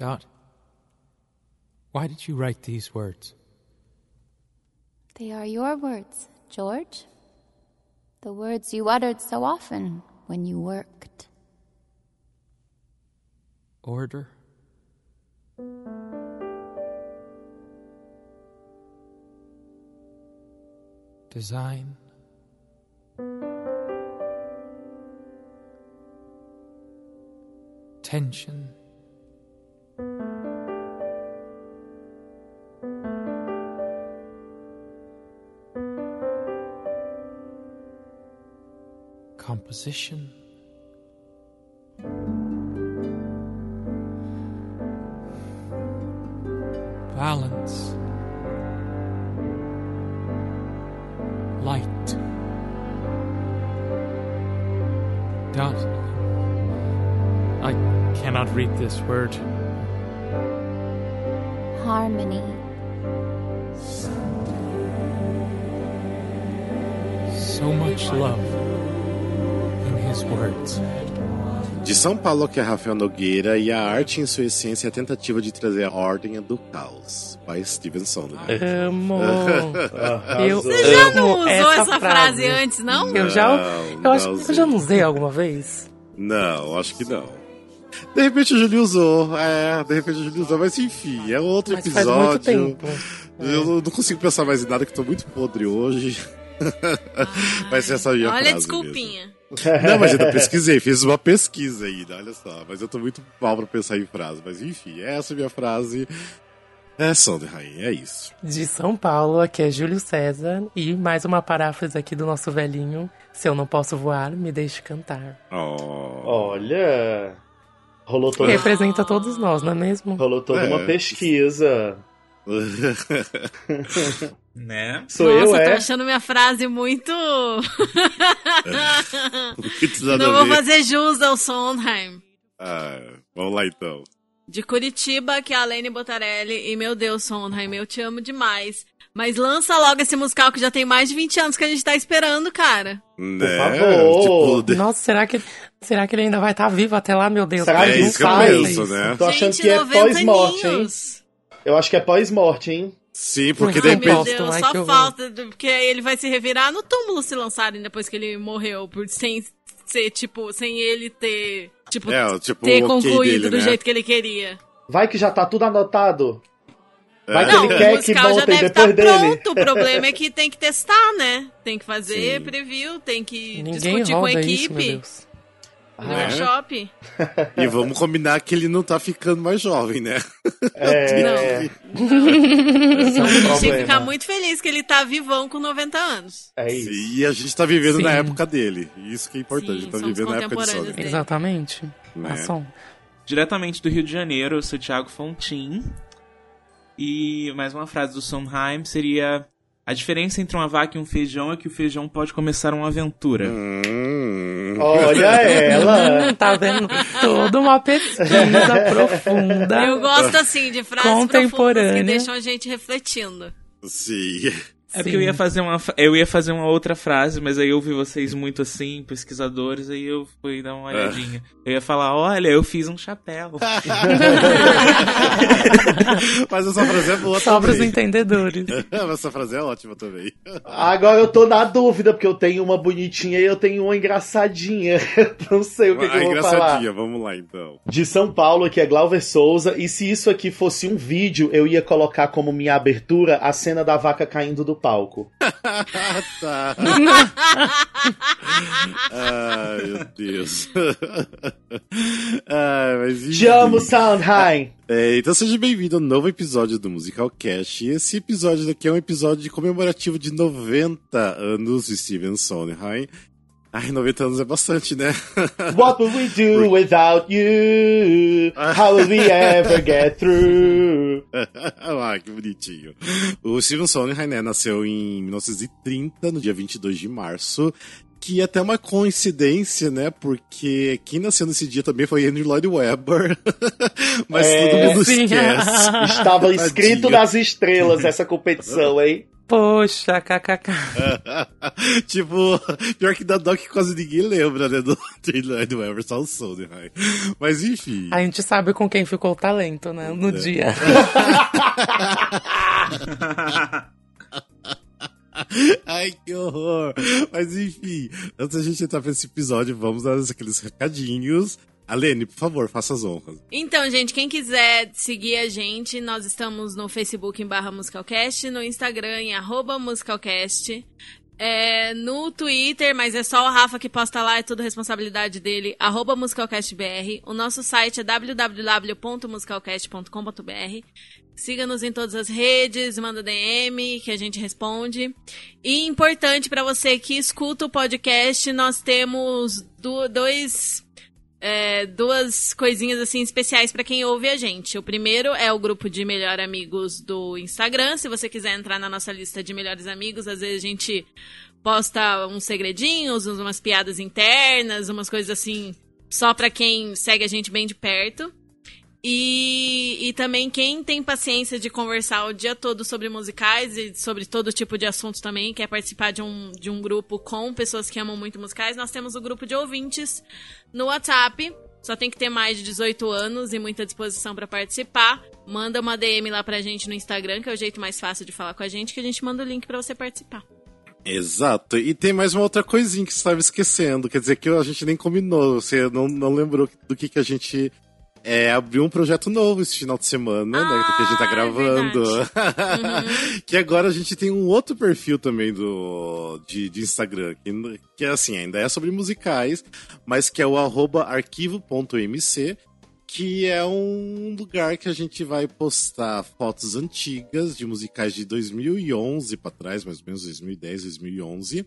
Dot, why did you write these words? They are your words, George. The words you uttered so often when you worked. Order? Design? Tension? Composition? balance, light. Dot. I cannot read this word. Harmony. So much love in his words. De São Paulo, que é Rafael Nogueira, e a arte em sua essência é a tentativa de trazer a ordem do caos. By Steven Sondheim. Amo. eu Você já não usou essa, essa frase antes, não? Eu já, Não, eu acho que eu já não usei alguma vez. Não, acho que não. De repente o Júlio usou, é, de repente o Júlio usou, mas enfim, é outro Mas faz episódio. muito tempo. Eu não consigo pensar mais em nada que tô muito podre hoje. Vai ser essa minha Olha a frase desculpinha. mesmo. Não, mas eu ainda pesquisei, fiz uma pesquisa ainda, olha só. Mas eu tô muito mal pra pensar em frase. Mas enfim, essa é a minha frase. É Sondheim, é isso. De São Paulo, aqui é Júlio César. E mais uma paráfrase aqui do nosso velhinho. Se eu não posso voar, me deixe cantar. Oh. Olha. Rolou toda, Representa todos nós, não é mesmo? rolou toda É. uma pesquisa. Né? Sou Nossa, eu, tô é? achando minha frase muito. Nada Não vou ver. fazer jus ao Sondheim. Ah, vamos lá então. De Curitiba, que é a Lene Botarelli. E meu Deus, Sondheim, eu te amo demais. Mas lança logo esse musical que já tem mais de 20 anos que a gente tá esperando, cara. Né? favor. Tipo, de- Nossa, será que, será que ele ainda vai estar vivo até lá, meu Deus? Será É isso que eu não sabe penso, isso. né? Tô achando gente, que é 90 pós-morte, hein? Eu acho que é pós-morte, hein? Sim, porque Ai, de Ai, repente. meu Deus, ai, só horror. falta. Porque aí ele vai se revirar no túmulo se lançarem depois que ele morreu. Por, sem ser, tipo, sem ele ter. Tipo, É, tipo, ter concluído dele, do né? jeito que ele queria. Vai que já tá tudo anotado. Vai que Não, ele o quer que musical já montem deve estar depois dele. pronto. O problema é que tem que testar, né? Tem que fazer Sim. preview, tem que Ninguém discutir com a isso, equipe Deus. No É. workshop. E vamos combinar que ele não tá ficando mais jovem, né? É, esse é um A gente tem que problema. ficar muito feliz que ele tá vivão com 90 anos. É isso. E a gente tá vivendo Sim. na época dele. Isso que é importante, Sim, a gente tá vivendo na época de Sonic. dele. Exatamente. Né? Ação. Diretamente do Rio de Janeiro, eu sou Thiago Fontin. E mais uma frase do Sondheim seria: A diferença entre uma vaca e um feijão é que o feijão pode começar uma aventura. Hum. Olha ela. Tá vendo? Toda uma pesquisa profunda. Eu gosto, assim, de frases profundas Contemporânea. que deixam a gente refletindo. Sim. É porque eu ia fazer uma eu ia fazer uma outra frase, mas aí eu vi vocês muito assim, pesquisadores, aí eu fui dar uma olhadinha. Eu ia falar, olha, eu fiz um chapéu. Mas essa frase é boa Só pros também. entendedores. Mas essa frase é ótima também. Agora eu tô na dúvida, porque eu tenho uma bonitinha e eu tenho uma engraçadinha. Não sei o que, que Ah, eu vou falar. engraçadinha, vamos lá então. De São Paulo, aqui é Glauber Souza. E se isso aqui fosse um vídeo, eu ia colocar como minha abertura a cena da vaca caindo do palco. tá. Ai, meu Deus. Ai, mas enfim. Te amo, Sondheim! É, então seja bem-vindo ao novo episódio do Musical Cast. E esse episódio daqui é um episódio comemorativo de 90 anos de Steven Sondheim. Ai, 90 anos é bastante, né? What will we do without you? How will we ever get through? ah, que bonitinho. O Steven Sondheim, né, nasceu em 1930, no dia 22 de março, que é até uma coincidência, né, porque quem nasceu nesse dia também foi Henry Lloyd Webber, mas É, todo mundo sim. esquece. Estava escrito nas estrelas essa competição, hein? Poxa, kkk. tipo, pior que da Doc quase ninguém lembra, né? Do Thriller do Emerson Sondheim. Mas enfim. A gente sabe com quem ficou o talento, né? No dia. Ai, que horror! Mas enfim, antes da gente entrar pra esse episódio, vamos dar aqueles recadinhos. Alene, por favor, faça as honras. Então, gente, quem quiser seguir a gente, nós estamos no Facebook em barra Musicalcast, no Instagram em arroba Musicalcast, é, no Twitter, mas é só o Rafa que posta lá, é tudo responsabilidade dele, arroba musicalcastbr. O nosso site é www.musicalcast.com.br. Siga-nos em todas as redes, manda DM que a gente responde. E importante para você que escuta o podcast, nós temos do, dois é, duas coisinhas assim especiais para quem ouve a gente. O primeiro é o grupo de melhor amigos do Instagram. Se você quiser entrar na nossa lista de melhores amigos, às vezes a gente posta uns segredinhos, umas piadas internas, umas coisas assim, só para quem segue a gente bem de perto. E, e também quem tem paciência de conversar o dia todo sobre musicais e sobre todo tipo de assuntos também, quer participar de um, de um grupo com pessoas que amam muito musicais, nós temos o grupo de ouvintes no WhatsApp. Só tem que ter mais de 18 anos e muita disposição para participar. Manda uma DM lá pra gente no Instagram, que é o jeito mais fácil de falar com a gente, que a gente manda o link para você participar. Exato. E tem mais uma outra coisinha que você estava esquecendo. Quer dizer que a gente nem combinou. Você não, não lembrou do que, que a gente é, abriu um projeto novo esse final de semana, ah, né? Que a gente tá é gravando. uhum. que agora a gente tem um outro perfil também do, de, de Instagram, que, que é assim, ainda é sobre musicais, mas que é o arquivo.mc, que é um lugar que a gente vai postar fotos antigas de musicais de 2011 para trás, mais ou menos 2010, 2011.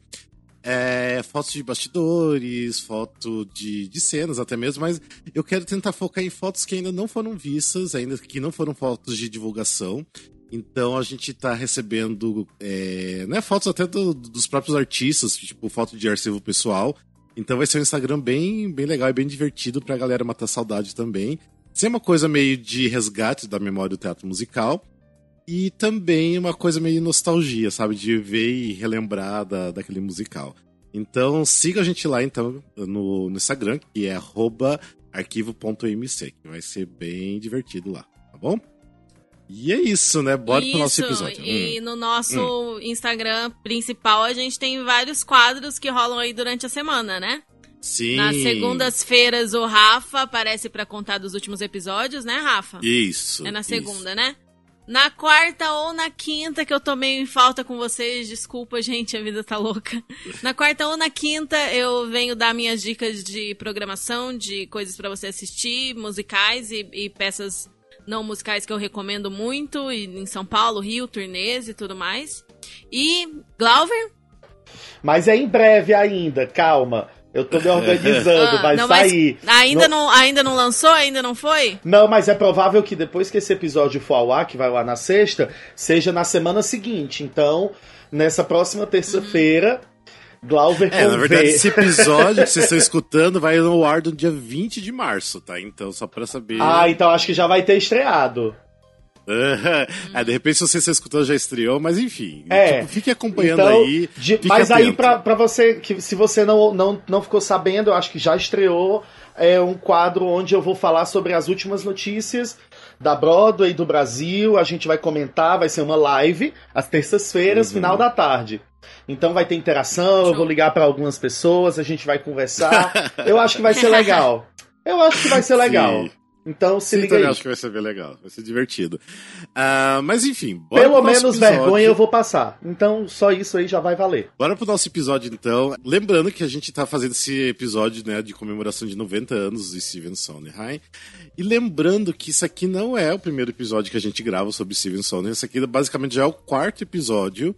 É, fotos de bastidores, foto de, de cenas até mesmo, mas eu quero tentar focar em fotos que ainda não foram vistas, ainda que não foram fotos de divulgação. Então a gente tá recebendo é, né, fotos até do, dos próprios artistas, tipo foto de arquivo pessoal. Então vai ser um Instagram bem, bem legal e bem divertido pra galera matar saudade também. Ser uma coisa meio de resgate da memória do teatro musical. E também uma coisa meio nostalgia, sabe? De ver e relembrar da, daquele musical. Então siga a gente lá então no, no Instagram, que é arquivo.mc, que vai ser bem divertido lá, tá bom? E é isso, né? Bora isso, pro nosso episódio. E hum. no nosso hum. Instagram principal a gente tem vários quadros que rolam aí durante a semana, né? Sim. Nas segundas-feiras o Rafa aparece para contar dos últimos episódios, né, Rafa? Isso. É na segunda, isso. né? Na quarta ou na quinta, que eu tô meio em falta com vocês, desculpa, gente, a vida tá louca. Na quarta ou na quinta, eu venho dar minhas dicas de programação, de coisas para você assistir, musicais e, e, peças não musicais que eu recomendo muito, e em São Paulo, Rio, turnês e tudo mais. E Glauber? Mas é em breve ainda, calma. Eu tô me organizando, ah, vai não, sair. Ainda não... não... ainda não lançou? Ainda não foi? Não, mas é provável que depois que esse episódio for ao ar, que vai lá na sexta, seja na semana seguinte. Então, nessa próxima terça-feira, uhum. Glauber É, na verdade, esse episódio que vocês estão escutando vai no ar do dia 20 de março, tá? Então, só pra saber. Ah, então acho que já vai ter estreado. É, de repente se você está escutando já estreou, mas enfim. É, tipo, fique acompanhando então, aí. De, mas atento. aí, pra, pra você, que se você não, não, não ficou sabendo, eu acho que já estreou é um quadro onde eu vou falar sobre as últimas notícias da Broadway do Brasil. A gente vai comentar, vai ser uma live às terças-feiras, uhum. final da tarde. Então vai ter interação, eu vou ligar para algumas pessoas, a gente vai conversar. eu acho que vai ser legal. Eu acho que vai ser legal. Sim. Então se liga aí. acho que vai ser bem legal, vai ser divertido. Uh, mas enfim, Pelo menos episódio. vergonha eu vou passar. Então só isso aí já vai valer. Bora pro nosso episódio então. Lembrando que a gente tá fazendo esse episódio né, de comemoração de 90 anos de Steven Sondheim. E lembrando que isso aqui não é o primeiro episódio que a gente grava sobre Steven Sondheim. Esse aqui basicamente já é o quarto episódio.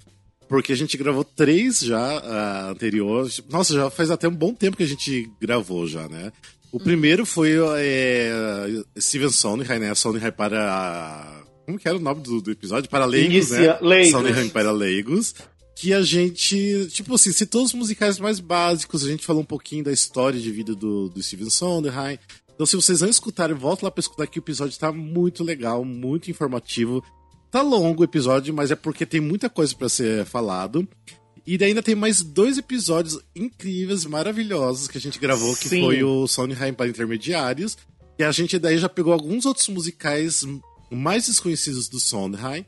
Porque a gente gravou três já uh, anteriores. Nossa, já faz até um bom tempo que a gente gravou já, né? O primeiro foi é, Steven Sondheim, né? Sondheim para... Como que era o nome do, do episódio? Para leigos, Inicia, né? Leigos. Sondheim para leigos. Que a gente, tipo assim, citou os musicais mais básicos, a gente falou um pouquinho da história de vida do, do Steven Sondheim. Então, se vocês não escutarem, volta lá para escutar que o episódio tá muito legal, muito informativo tá longo o episódio, mas é porque tem muita coisa para ser falado. E daí ainda tem mais dois episódios incríveis, maravilhosos que a gente gravou, que Sim. foi o Sondheim para Intermediários. E a gente daí já pegou alguns outros musicais mais desconhecidos do Sondheim.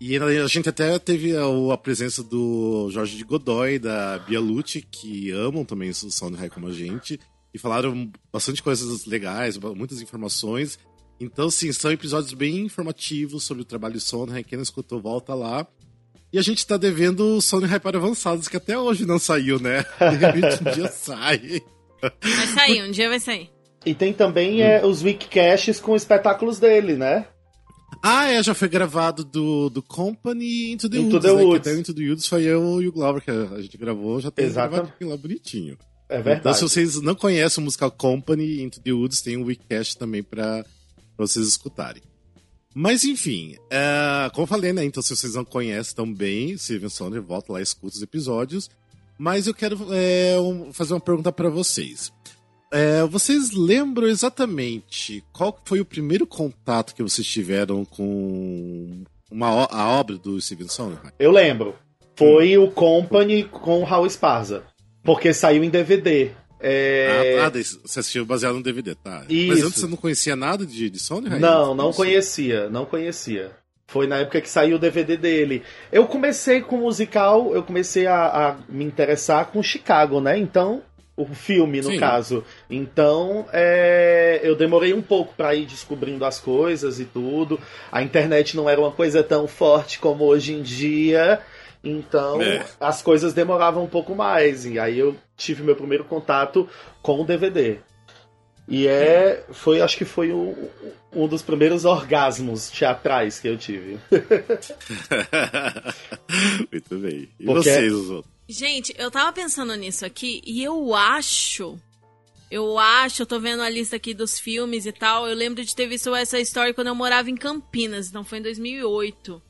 E a gente até teve a, a presença do Jorge de Godoy, da Bia Lucci, que amam também o Sondheim como a gente. E falaram bastante coisas legais, muitas informações. Então, sim, são episódios bem informativos sobre o trabalho de Sondheim. Quem não escutou, volta lá. E a gente tá devendo o Sondheim para avançados, que até hoje não saiu, né? De repente um dia sai. Vai sair, um dia vai sair. E tem também Hum. é, os Weekcasts com espetáculos dele, né? Ah, é, já foi gravado do, do Company Into the Into Woods, the né? Woods. Que até o Into the Woods foi eu e o Glauber que a gente gravou, já tem gravado aqui lá bonitinho. É Então, verdade. se vocês não conhecem o musical Company Into the Woods, tem um Weekcast também pra, pra vocês escutarem. Mas enfim, é, como eu falei, né? Então, se vocês não conhecem tão bem, Steven Sondheim, volta lá e escuta os episódios. Mas eu quero é, fazer uma pergunta pra vocês. É, vocês lembram exatamente qual foi o primeiro contato que vocês tiveram com uma, a obra do Steven Sondheim? Eu lembro. Foi o Company com o Raul Esparza. Porque saiu em DVD. É... Ah, ah, daí você assistiu baseado no DVD, tá? Mas Isso. antes você não conhecia nada de, de Sondheim? Não, não conhecia, não conhecia. Foi na época que saiu o DVD dele. Eu comecei com musical, eu comecei a, a me interessar com Chicago, né? Então, o filme, no Sim. caso. Então, é, eu demorei um pouco pra ir descobrindo as coisas e tudo. A internet não era uma coisa tão forte como hoje em dia. Então, É. as coisas demoravam um pouco mais. E aí eu tive meu primeiro contato com o DVD. E é. Foi, acho que foi um, um dos primeiros orgasmos teatrais que eu tive. Muito bem. E Porque- vocês, os outros? Gente, eu tava pensando nisso aqui e eu acho. Eu acho, eu tô vendo a lista aqui dos filmes e tal. Eu lembro de ter visto essa história quando eu morava em Campinas, então foi em 2008.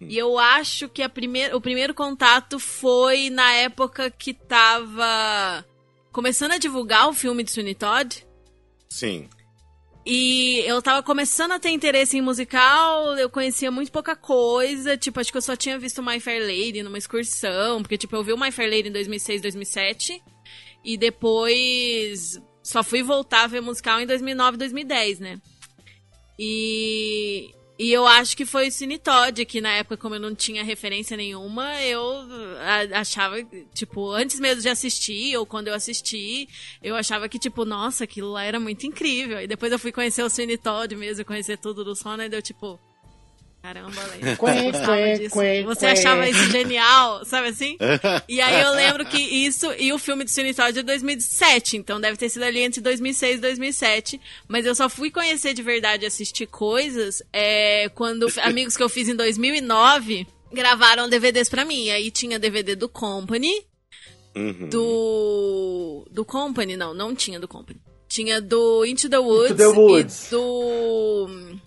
E eu acho que a primeir, o primeiro contato foi na época que tava começando a divulgar o filme de Sweeney Todd. Sim. E eu tava começando a ter interesse em musical, eu conhecia muito pouca coisa, tipo, acho que eu só tinha visto My Fair Lady numa excursão, porque, tipo, eu vi o My Fair Lady em 2006, 2007, e depois só fui voltar a ver musical em 2009, 2010, né? E, e eu acho que foi o Cine Todd, que na época, como eu não tinha referência nenhuma, eu achava, tipo, antes mesmo de assistir, ou quando eu assisti, eu achava que, tipo, nossa, aquilo lá era muito incrível. E depois eu fui conhecer o Cine Todd mesmo, conhecer tudo do sono, e deu tipo. Caramba, Gostava quen, disso. quen, Você achava isso genial, sabe assim? E aí eu lembro que isso e o filme do Cine Todd é de 2007, então deve ter sido ali entre 2006 e 2007. Mas eu só fui conhecer de verdade e assistir coisas é, quando amigos que eu fiz em 2009 gravaram DVDs pra mim. E aí tinha DVD do Company, Uhum. do. Do Company, não, não tinha do Company. Tinha do Into the Woods, the Woods. e do.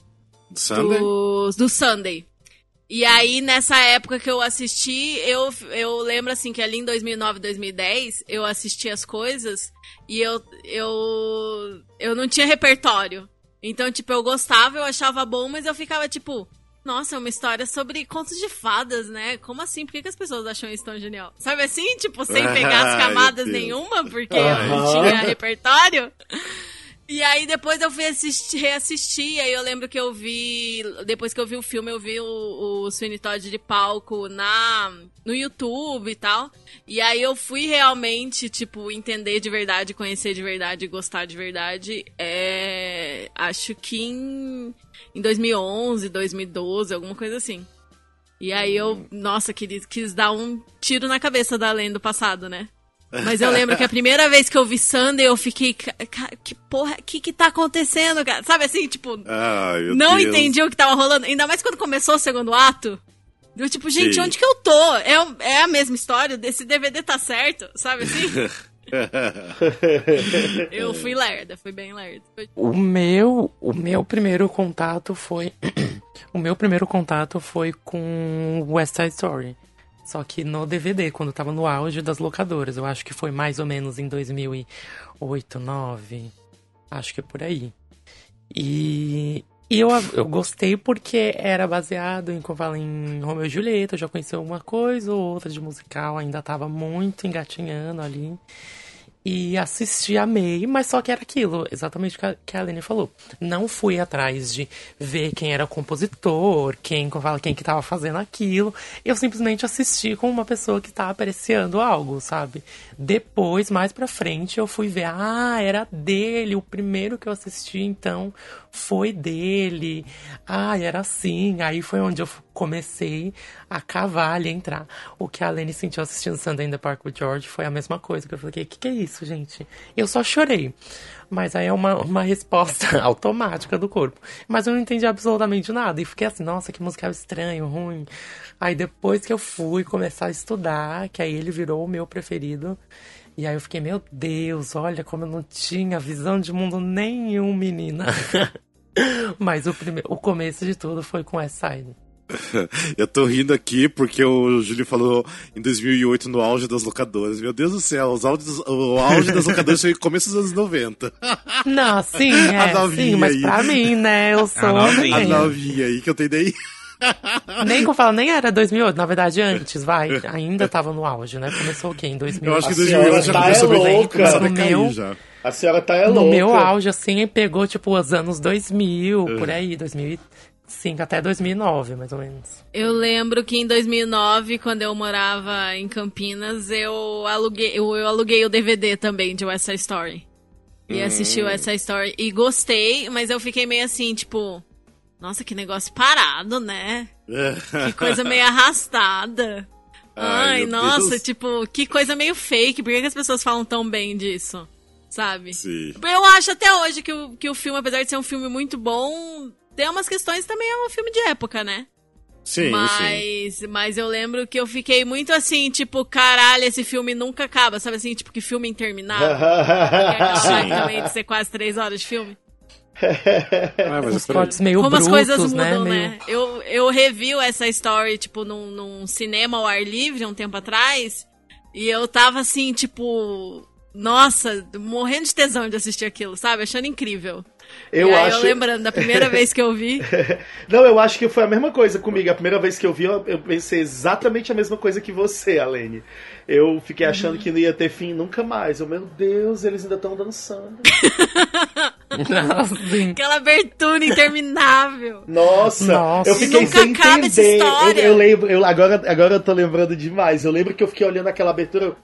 Sunday? Do, do Sunday. E aí, nessa época que eu assisti, eu, eu lembro assim que ali em 2009, 2010, eu assisti as coisas e eu, eu, eu não tinha repertório. Então, tipo, eu gostava, eu achava bom, mas eu ficava tipo, nossa, é uma história sobre contos de fadas, né? Como assim? Por que, que as pessoas acham isso tão genial? Sabe assim? Tipo, sem pegar as camadas nenhuma, porque eu não tinha repertório. E aí depois eu fui assistir, reassistir, aí eu lembro que eu vi, depois que eu vi o filme, eu vi o, o Sweeney Todd de palco na no YouTube e tal. E aí eu fui realmente, tipo, entender de verdade, conhecer de verdade, gostar de verdade. É, acho que em, em 2011, 2012, alguma coisa assim. E aí eu, nossa, quis, quis dar um tiro na cabeça da lenda do passado, né? Mas eu lembro que a primeira vez que eu vi Sunday, eu fiquei, "Ca- ca- que porra, que que tá acontecendo, cara? Sabe assim, tipo, meu não Deus. entendi o que tava rolando. Ainda mais quando começou o segundo ato. Eu, tipo, gente, Sim. onde que eu tô? É, o- é a mesma história? Esse DVD tá certo? Sabe assim? eu fui lerda, fui bem lerda. O meu, o meu primeiro contato foi. o meu primeiro contato foi com West Side Story. Só que no DVD, quando tava no auge das locadoras. Eu acho que foi mais ou menos em 2008, 2009. Acho que é por aí. E E eu, eu gostei porque era baseado em, como eu falo, em Romeu e Julieta. Eu já conhecia uma coisa ou outra de musical, ainda tava muito engatinhando ali. E assisti, amei, mas só que era aquilo, exatamente o que a, Aline falou. Não fui atrás de ver quem era o compositor, quem, quem que tava fazendo aquilo. Eu simplesmente assisti com uma pessoa que tava apreciando algo, sabe? Depois, mais pra frente, eu fui ver, ah, era dele, o primeiro que eu assisti, então foi dele. Ah, era assim. Aí foi onde eu comecei a cavar ali, entrar. O que a Lene sentiu assistindo Sunday in the Park with George foi a mesma coisa. Que eu falei, o que, que é isso, gente? Eu só chorei. Mas aí é uma, uma resposta automática do corpo. Mas eu não entendi absolutamente nada. E fiquei assim, nossa, que musical estranho, ruim. Aí depois que eu fui começar a estudar, que aí ele virou o meu preferido. E aí eu fiquei, meu Deus, olha como eu não tinha visão de mundo nenhum, menina. Mas o, primeiro, o começo de tudo foi com essa side. Eu tô rindo aqui porque o Júlio falou em 2008 no auge das locadoras. Meu Deus do céu, os auges, o auge das locadoras foi no começo dos anos 90. Não, sim, é, sim, mas aí. pra mim, né, eu sou... A novinha. A novinha aí que eu tenho daí. Nem que eu falo, nem era 2008, na verdade antes, vai. Ainda tava no auge, né? Começou o quê? Em 2008? Eu acho que 2008 já tá começou, é louca. começou a meu, já. A senhora tá é no louca. No meu auge, assim, pegou, tipo, os anos 2000, por aí, 2005 até 2009, mais ou menos. Eu lembro que em 2009, quando eu morava em Campinas, eu aluguei, eu, eu aluguei o DVD também de West Side Story. E hum. assisti o West Side Story. E gostei, mas eu fiquei meio assim, tipo... Nossa, que negócio parado, né? que coisa meio arrastada. Ai, Ai nossa, Deus. tipo, que coisa meio fake. Por que, que as pessoas falam tão bem disso? Sabe? Sim. Eu acho até hoje que o, que o filme, apesar de ser um filme muito bom, tem umas questões também é um filme de época, né? Sim, mas, sim. mas eu lembro que eu fiquei muito assim, tipo, caralho, esse filme nunca acaba, sabe assim? Tipo, que filme interminável. Sim. também de ser quase três horas de filme. Ah, Os cortes meio Como brutos, as coisas né? mudam, né? né? Eu, eu revi essa story, tipo, num, num cinema ao ar livre um tempo atrás. E eu tava assim, tipo. Nossa, morrendo de tesão de assistir aquilo, sabe? Achando incrível. Eu e acho. Eu lembrando da primeira vez que eu vi. Não, eu acho que foi a mesma coisa comigo. A primeira vez que eu vi, eu pensei exatamente a mesma coisa que você, Alene. Eu fiquei achando uhum. que não ia ter fim nunca mais. Eu, meu Deus, eles ainda estão dançando. Nossa, Aquela abertura interminável. Nossa, Nossa. eu fiquei Nunca sem entender. Eu, eu, lembro, eu, agora, agora eu tô lembrando demais. Eu lembro que eu fiquei olhando aquela abertura.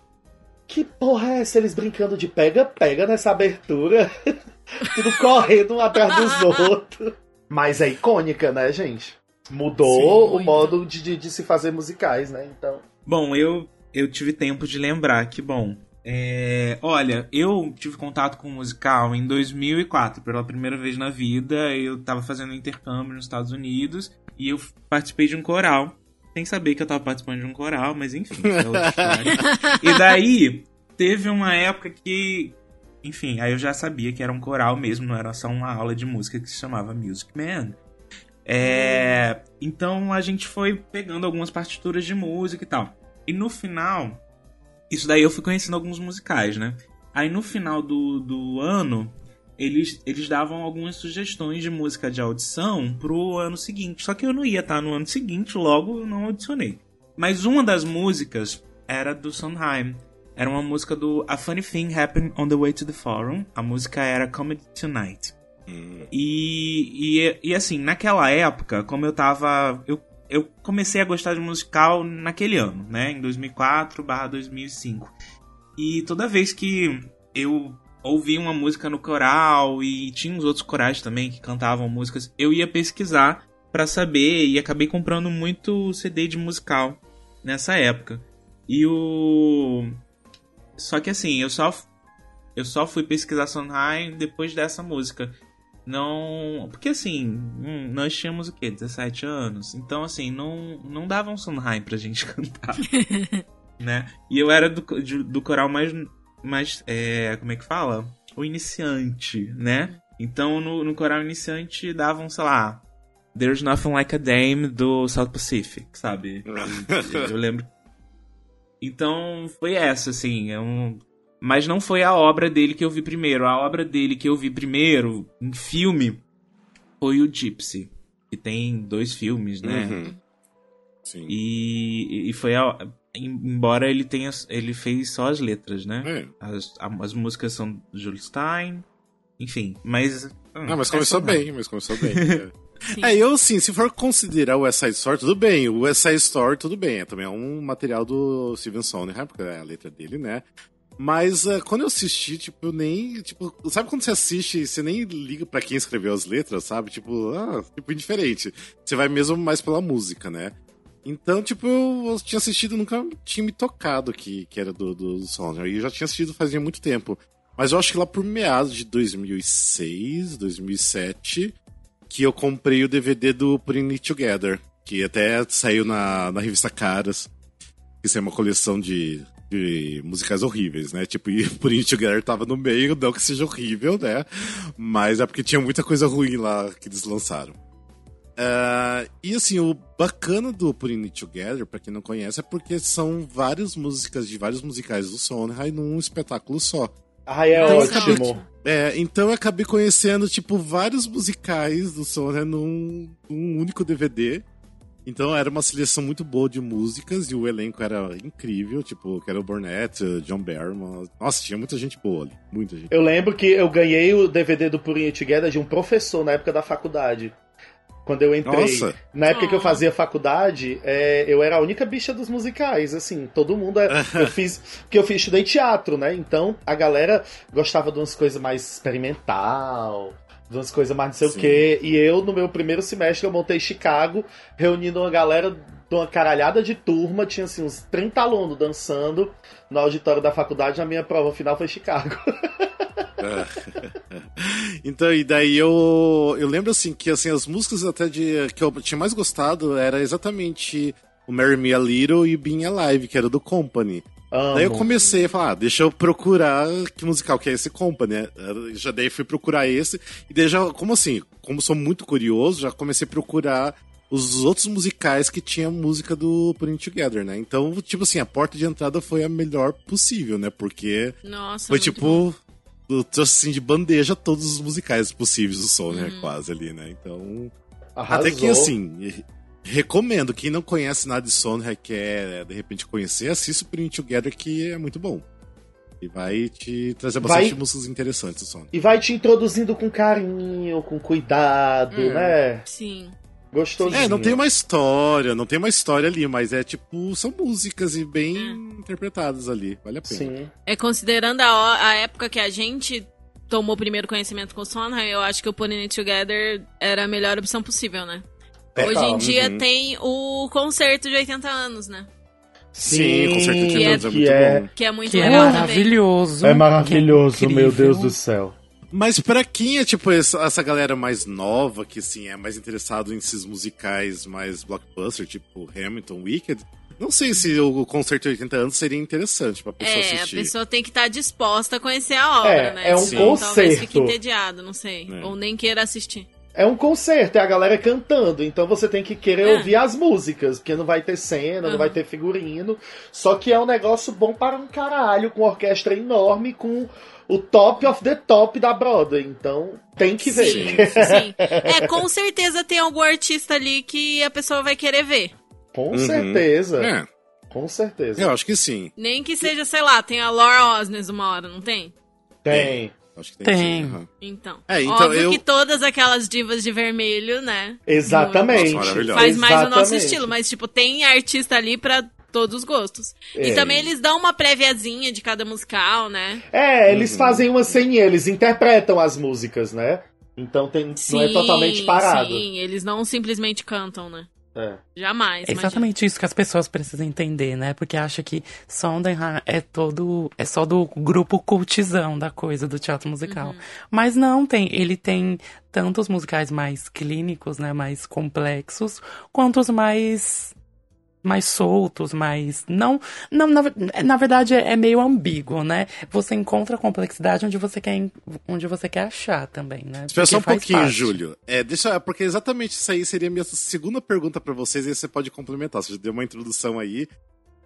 Que porra é essa? Eles brincando de pega-pega nessa abertura. Tudo correndo um atrás dos outros. Mas é icônica, né, gente? Mudou Sim, o modo de, de, de se fazer musicais, né? Então. Bom, eu, eu tive tempo de lembrar que, bom, é, olha, eu tive contato com o musical em 2004, pela primeira vez na vida. Eu estava fazendo intercâmbio nos Estados Unidos e eu participei de um coral. Sem saber que eu estava participando de um coral, mas enfim, é outra história. e daí, teve uma época que. Enfim, aí eu já sabia que era um coral mesmo, não era só uma aula de música que se chamava Music Man. É, então a gente foi pegando algumas partituras de música e tal. E no final, isso daí eu fui conhecendo alguns musicais, né? Aí no final do, do ano, eles, eles davam algumas sugestões de música de audição pro ano seguinte. Só que eu não ia estar no ano seguinte, logo eu não audicionei. Mas uma das músicas era do Sondheim. Era uma música do A Funny Thing Happened on the Way to the Forum. A música era Comedy Tonight. Hum. E, e, e assim, naquela época, como eu tava. Eu eu comecei a gostar de musical naquele ano, né? Em 2004 2005. E toda vez que eu ouvia uma música no coral e tinha uns outros corais também que cantavam músicas, eu ia pesquisar para saber e acabei comprando muito CD de musical nessa época. E o só que assim, eu só eu só fui pesquisar Sondheim depois dessa música não. Porque assim, hum, nós tínhamos o quê? 17 anos. Então, assim, não, não dava um Sondheim pra gente cantar. né? E eu era do, do coral mais. mais é, como é que fala? O iniciante, né? Então, no, no coral iniciante davam, sei lá. There's Nothing Like a Dame do South Pacific, sabe? eu, eu lembro. Então, foi essa, assim. É um, mas não foi a obra dele que eu vi primeiro. A obra dele que eu vi primeiro, em filme, foi o Gypsy, que tem dois filmes, né? Uhum. Sim. E, e foi a, embora ele tenha ele fez só as letras, né? É. As, as músicas são do Jules Stein, enfim, mas hum, Não, mas começou bem, mas começou bem. Sim. É, eu assim, se for considerar o West Side Story, tudo bem. O West Side Story, tudo bem. É, também é um material do Steven Sondheim, porque é a letra dele, né? Mas é, quando eu assisti, tipo, eu nem. Tipo, sabe quando você assiste e você nem liga pra quem escreveu as letras, sabe? Tipo, ah, tipo, indiferente. Você vai mesmo mais pela música, né? Então, tipo, eu, eu tinha assistido, nunca tinha me tocado que, que era do, do Sondheim. E eu já tinha assistido fazia muito tempo. Mas eu acho que lá por meados de 2006, 2007, que eu comprei o DVD do Putting It Together, que até saiu na, na revista Caras. Isso é uma coleção de, de musicais horríveis, né? Tipo, e Putting It Together tava no meio, não que seja horrível, né? Mas é porque tinha muita coisa ruim lá que eles lançaram. Ah, e assim, o bacana do Putting It Together, pra quem não conhece, é porque são várias músicas de vários musicais do Sondheim num espetáculo só. Ai, é Então, ótimo. É, então eu acabei conhecendo, tipo, vários musicais do Sondheim num, num único DVD. Então era uma seleção muito boa de músicas e o elenco era incrível, tipo, Carol Burnett, John Barrymore. Nossa, tinha muita gente boa ali, muita gente. Eu lembro que eu ganhei o DVD do Purinha Together de um professor na época da faculdade. Quando eu entrei. Nossa. Na época que eu Ah. fazia faculdade, é, eu era a única bicha dos musicais, assim, todo mundo. é- eu fiz. Porque eu fiz, estudei teatro, né? Então a galera gostava de umas coisas mais experimental, de umas coisas mais não sei Sim. o quê. E eu, no meu primeiro semestre, eu montei Chicago, reunindo uma galera uma caralhada de turma, tinha assim uns 30 alunos dançando no auditório da faculdade. A minha prova final foi Chicago. Então, e daí eu, eu lembro assim que assim, as músicas até de que eu tinha mais gostado era exatamente o Marry Me a Little e Being Alive, que era do Company. Amo. Daí eu comecei a falar, ah, deixa eu procurar que musical que é esse Company, né? Eu Já daí fui procurar esse, e daí já, como assim, como sou muito curioso, já comecei a procurar os outros musicais que tinha música do Putting Together, né? Então, tipo assim, a porta de entrada foi a melhor possível, né? Porque Nossa, foi tipo, bom. eu trouxe assim de bandeja todos os musicais possíveis do som, né? Uhum. Quase ali, né? Então, Arrasou. até que assim, recomendo. Quem não conhece nada de Sondheim quer de repente conhecer, assista o Putting Together que é muito bom. E vai te trazer bastante Vai- músicas interessantes, o Sondheim. E vai te introduzindo com carinho, com cuidado, Hum. né? Sim. Gostosinho. É, não tem uma história, não tem uma história ali, mas é tipo, são músicas e bem Hum. interpretadas ali, vale a pena. Sim. É considerando a, a época que a gente tomou o primeiro conhecimento com o Sondheim, eu acho que o Putting It Together era a melhor opção possível, né? Hoje em Total. dia Uhum. tem o concerto de 80 anos, né? Sim, com certeza Que é- é, que muito é- bom. Que é muito Que é legal também. maravilhoso. É maravilhoso, que é meu Deus do céu. Mas pra quem é, tipo, essa, essa galera mais nova, que, assim, é mais interessado em esses musicais mais blockbuster, tipo Hamilton, Wicked, não sei se o concerto de 80 anos seria interessante pra pessoa É, a assistir. pessoa tem que estar disposta a conhecer a obra, É, né? é um Talvez concerto. fique entediado, não sei. É. Ou nem queira assistir. É um concerto, é a galera cantando, então você tem que querer É. ouvir as músicas, porque não vai ter cena, Uhum. não vai ter figurino. Só que é um negócio bom para um caralho, com orquestra enorme, com o top of the top da Broadway. Então tem que ver. Sim, sim. É, com certeza tem algum artista ali que a pessoa vai querer ver. com Uhum. certeza. É, Com certeza. eu acho que sim. Nem que seja, sei lá, tem a Laura Osnes uma hora, não tem? Tem. Acho que Tem. sim, aham. Então. É, então Óbvio eu- que todas aquelas divas de vermelho, né? Exatamente. Nossa. Faz mais o nosso Exatamente. estilo, mas, tipo, tem artista ali pra todos os gostos. É. E também eles dão uma préviazinha de cada musical, né? É, eles Uhum. fazem uma ceninha, eles interpretam as músicas, né? Então tem, não é totalmente parado. Sim, eles não simplesmente cantam, né? É. Jamais. É exatamente isso que as pessoas precisam entender, né? Porque acha que Sondheim é todo. é só do grupo cultizão da coisa, do teatro musical. Mas não, tem. Ele tem tanto os musicais mais clínicos, né? Mais complexos, quanto os mais. Mais soltos, mais. Não. não na, na verdade, é, é meio ambíguo, né? Você encontra a complexidade onde você quer, onde você quer achar também, né? Espera só um pouquinho, parte. Júlio. É, deixa, porque exatamente isso aí seria a minha segunda pergunta pra vocês, e aí você pode complementar. Você já deu uma introdução aí.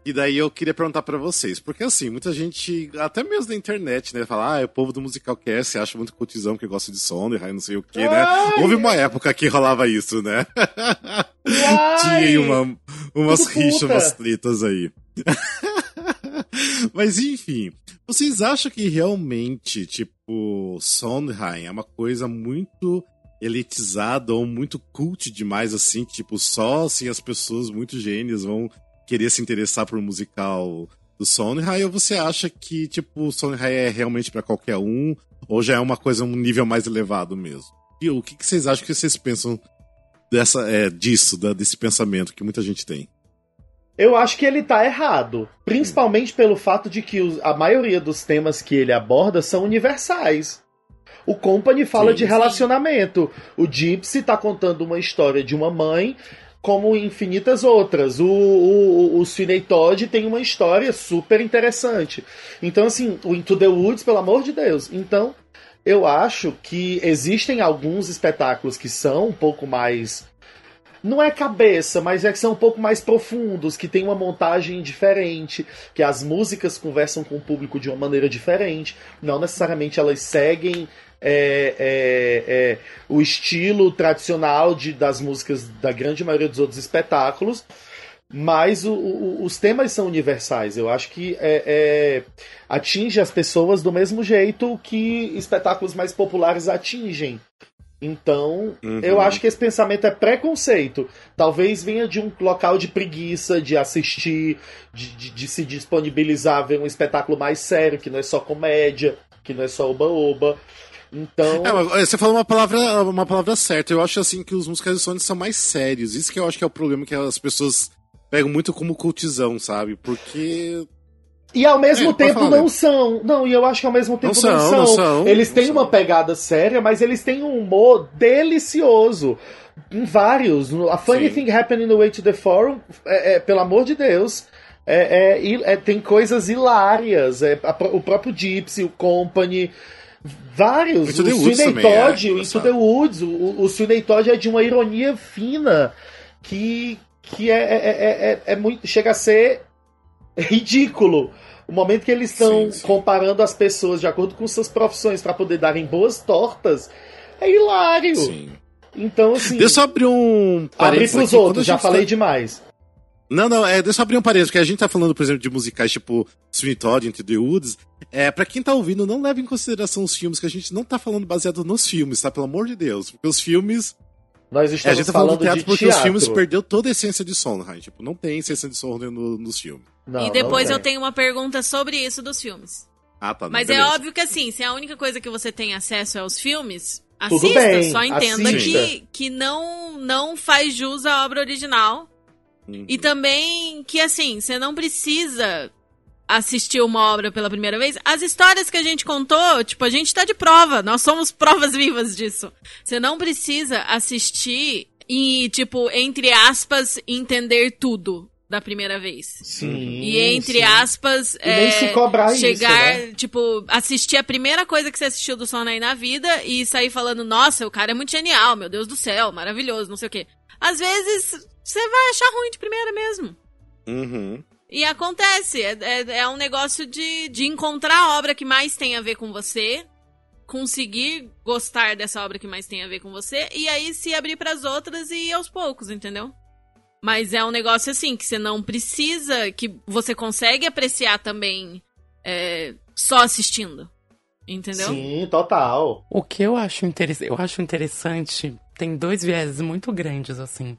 E daí eu queria perguntar para vocês, porque assim, muita gente, até mesmo na internet, né, fala, ah, é o povo do Musical Cast acha muito cotizão que gosta de Sondheim, não sei o que, né? Houve uma época que rolava isso, né? Tinha aí uma, umas rixas, umas tretas aí. Mas enfim, vocês acham que realmente, tipo, Sondheim é uma coisa muito elitizada ou muito cult demais, assim, que, tipo, só assim as pessoas muito gênias vão querer se interessar por um musical do Sondheim, ou você acha que, tipo, o Sondheim é realmente para qualquer um, ou já é uma coisa, um nível mais elevado mesmo? E o que, que vocês acham que vocês pensam dessa, é, disso, da, desse pensamento que muita gente tem? Eu acho que ele tá errado. Principalmente pelo fato de que a maioria dos temas que ele aborda são universais. O Company fala sim, de relacionamento. Sim. O Gypsy tá contando uma história de uma mãe como infinitas outras. O, o, o Sweeney Todd tem uma história super interessante. Então, assim, o Into the Woods, pelo amor de Deus. Então, eu acho que existem alguns espetáculos que são um pouco mais. Não é cabeça, mas é que são um pouco mais profundos, que tem uma montagem diferente, que as músicas conversam com o público de uma maneira diferente. Não necessariamente elas seguem é, é, é, o estilo tradicional de, das músicas da grande maioria dos outros espetáculos, mas o, o, os temas são universais. Eu acho que é, é, atinge as pessoas do mesmo jeito que espetáculos mais populares atingem. Então, uhum. eu acho que esse pensamento é preconceito. Talvez venha de um local de preguiça, de assistir, de, de, de se disponibilizar a ver um espetáculo mais sério, que não é só comédia, que não é só oba-oba. Então. É, você falou uma palavra, uma palavra certa. Eu acho assim que os musicais de Sonic são mais sérios. Isso que eu acho que é o problema que as pessoas pegam muito como cultizão, sabe? Porque. E ao mesmo é, tempo não são. Não, e eu acho que ao mesmo tempo não, não, são, não são. Eles têm uma pegada séria, mas eles têm um humor delicioso. Em vários. A Funny Sim. Thing Happened in the Way to the Forum, é, é pelo amor de Deus. É, é, é tem coisas hilárias. É, a, o próprio Gypsy, o Company. Vários. Into o Sweeney Todd, é, o Into the Woods. O, o Sweeney Todd é de uma ironia fina que, que é, é, é, é, muito. chega a ser ridículo. O momento que eles estão comparando as pessoas de acordo com suas profissões para poder darem boas tortas é hilário. Sim. Então, assim. Deixa eu abrir um. Abrir pros outros, já falei tá... demais. Não, não, é, deixa eu abrir um parênteses, porque a gente tá falando, por exemplo, de musicais tipo Sweeney Todd, Into the Woods. É, pra quem tá ouvindo, não leve em consideração os filmes, que a gente não tá falando baseado nos filmes, tá? Pelo amor de Deus. Porque os filmes. Nós estamos é, a gente tá falando, falando teatro porque teatro. os filmes perdeu toda a essência de Sondheim. Tipo, não tem essência de Sondheim no, nos filmes. Não, e depois eu tenho uma pergunta sobre isso dos filmes. Ah, tá. Mas é beleza. é óbvio que assim, se a única coisa que você tem acesso é aos filmes, assista, bem, só entenda assista. que, que não, não faz jus à obra original. Uhum. E também que, assim, você não precisa assistir uma obra pela primeira vez. As histórias que a gente contou, tipo, a gente tá de prova. Nós somos provas vivas disso. Você não precisa assistir e, tipo, entre aspas, entender tudo da primeira vez. Sim. E entre sim. aspas, e é, se cobrar chegar, isso, né? tipo, assistir a primeira coisa que você assistiu do Sono aí na vida e sair falando, nossa, o cara é muito genial, meu Deus do céu, maravilhoso, não sei o quê. Às vezes você vai achar ruim de primeira mesmo. Uhum. E acontece, é, é, é, um negócio de, de encontrar a obra que mais tem a ver com você, conseguir gostar dessa obra que mais tem a ver com você, e aí se abrir para as outras e ir aos poucos, entendeu? Mas é um negócio assim, que você não precisa, que você consegue apreciar também é, só assistindo. Entendeu? Sim, total. O que eu acho, interessante, eu acho interessante, tem dois viéses muito grandes, assim.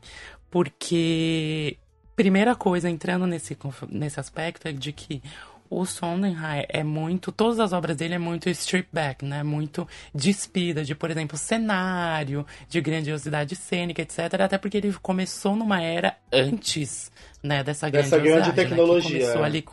Porque, primeira coisa, entrando nesse, nesse aspecto, é de que o Sondheim é muito. Todas as obras dele é muito strip back, né? Muito despida de, por exemplo, cenário, de grandiosidade cênica, etc. Até porque ele começou numa era antes, né, dessa, dessa grande tecnologia. Né? Começou ali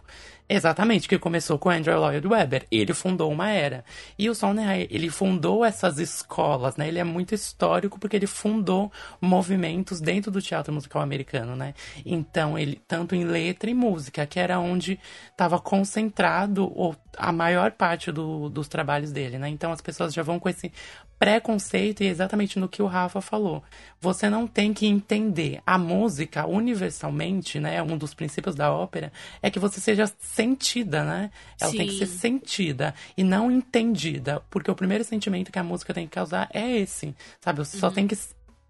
Exatamente, que começou com Andrew Lloyd Webber. Ele fundou uma era. E o Sondheim, ele fundou essas escolas, né? Ele é muito histórico porque ele fundou movimentos dentro do teatro musical americano, né? Então, ele tanto em letra e música, que era onde estava concentrado a maior parte do, dos trabalhos dele, né? Então, as pessoas já vão com esse preconceito e exatamente no que o Rafa falou. Você não tem que entender a música universalmente, né? Um dos princípios da ópera é que você seja sentida, né? Ela Sim. tem que ser sentida e não entendida, porque o primeiro sentimento que a música tem que causar é esse, sabe? Você só tem que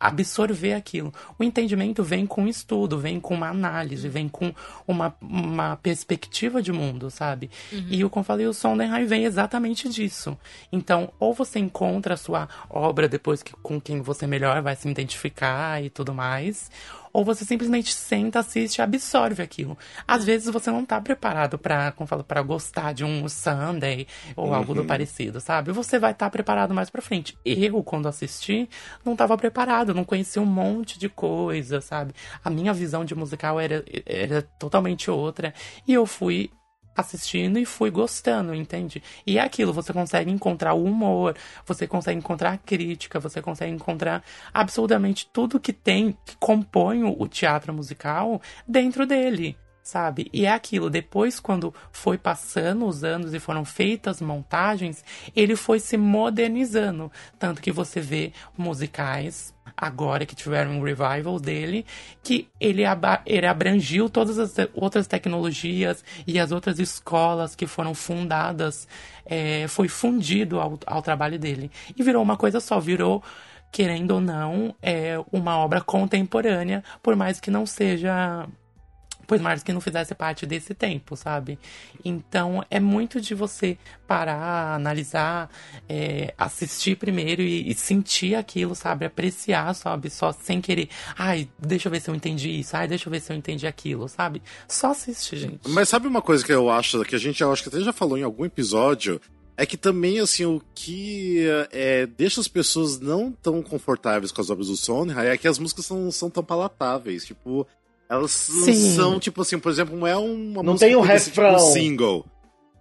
absorver aquilo. O entendimento vem com estudo, vem com uma análise, vem com uma, uma perspectiva de mundo, sabe? E o como eu falei, o Sondheim vem exatamente disso. Então, ou você encontra a sua obra depois que com quem você melhor vai se identificar e tudo mais, ou você simplesmente senta, assiste, absorve aquilo. Às vezes você não tá preparado para, como falo, para gostar de um Sunday ou algo do parecido, sabe? Você vai estar preparado mais pra frente. Eu, quando assisti, não tava preparado, não conhecia um monte de coisa, sabe? A minha visão de musical era, era totalmente outra. E eu fui assistindo e fui gostando, entende? E é aquilo, você consegue encontrar o humor, você consegue encontrar a crítica, você consegue encontrar absolutamente tudo que tem, que compõe o teatro musical dentro dele. Sabe? E é aquilo, depois, quando foi passando os anos e foram feitas montagens, ele foi se modernizando. Tanto que você vê musicais agora que tiveram um revival dele, que ele, aba- ele abrangiu todas as outras tecnologias e as outras escolas que foram fundadas, é, foi fundido ao, ao trabalho dele. E virou uma coisa só, virou, querendo ou não, é, uma obra contemporânea, por mais que não seja por mais que não fizesse parte desse tempo, sabe? Então é muito de você parar, analisar, é, assistir primeiro e, e sentir aquilo, sabe? Apreciar, sabe? Só sem querer, ai, deixa eu ver se eu entendi isso, ai, deixa eu ver se eu entendi aquilo, sabe? Só assiste, gente. Mas sabe uma coisa que eu acho, que a gente acho que até já falou em algum episódio, é que também, assim, o que é, deixa as pessoas não tão confortáveis com as obras do Sondheim é que as músicas não são tão palatáveis, tipo, elas não Sim. são, tipo assim, por exemplo, não é uma Não música tem um tipo, refrão. um single.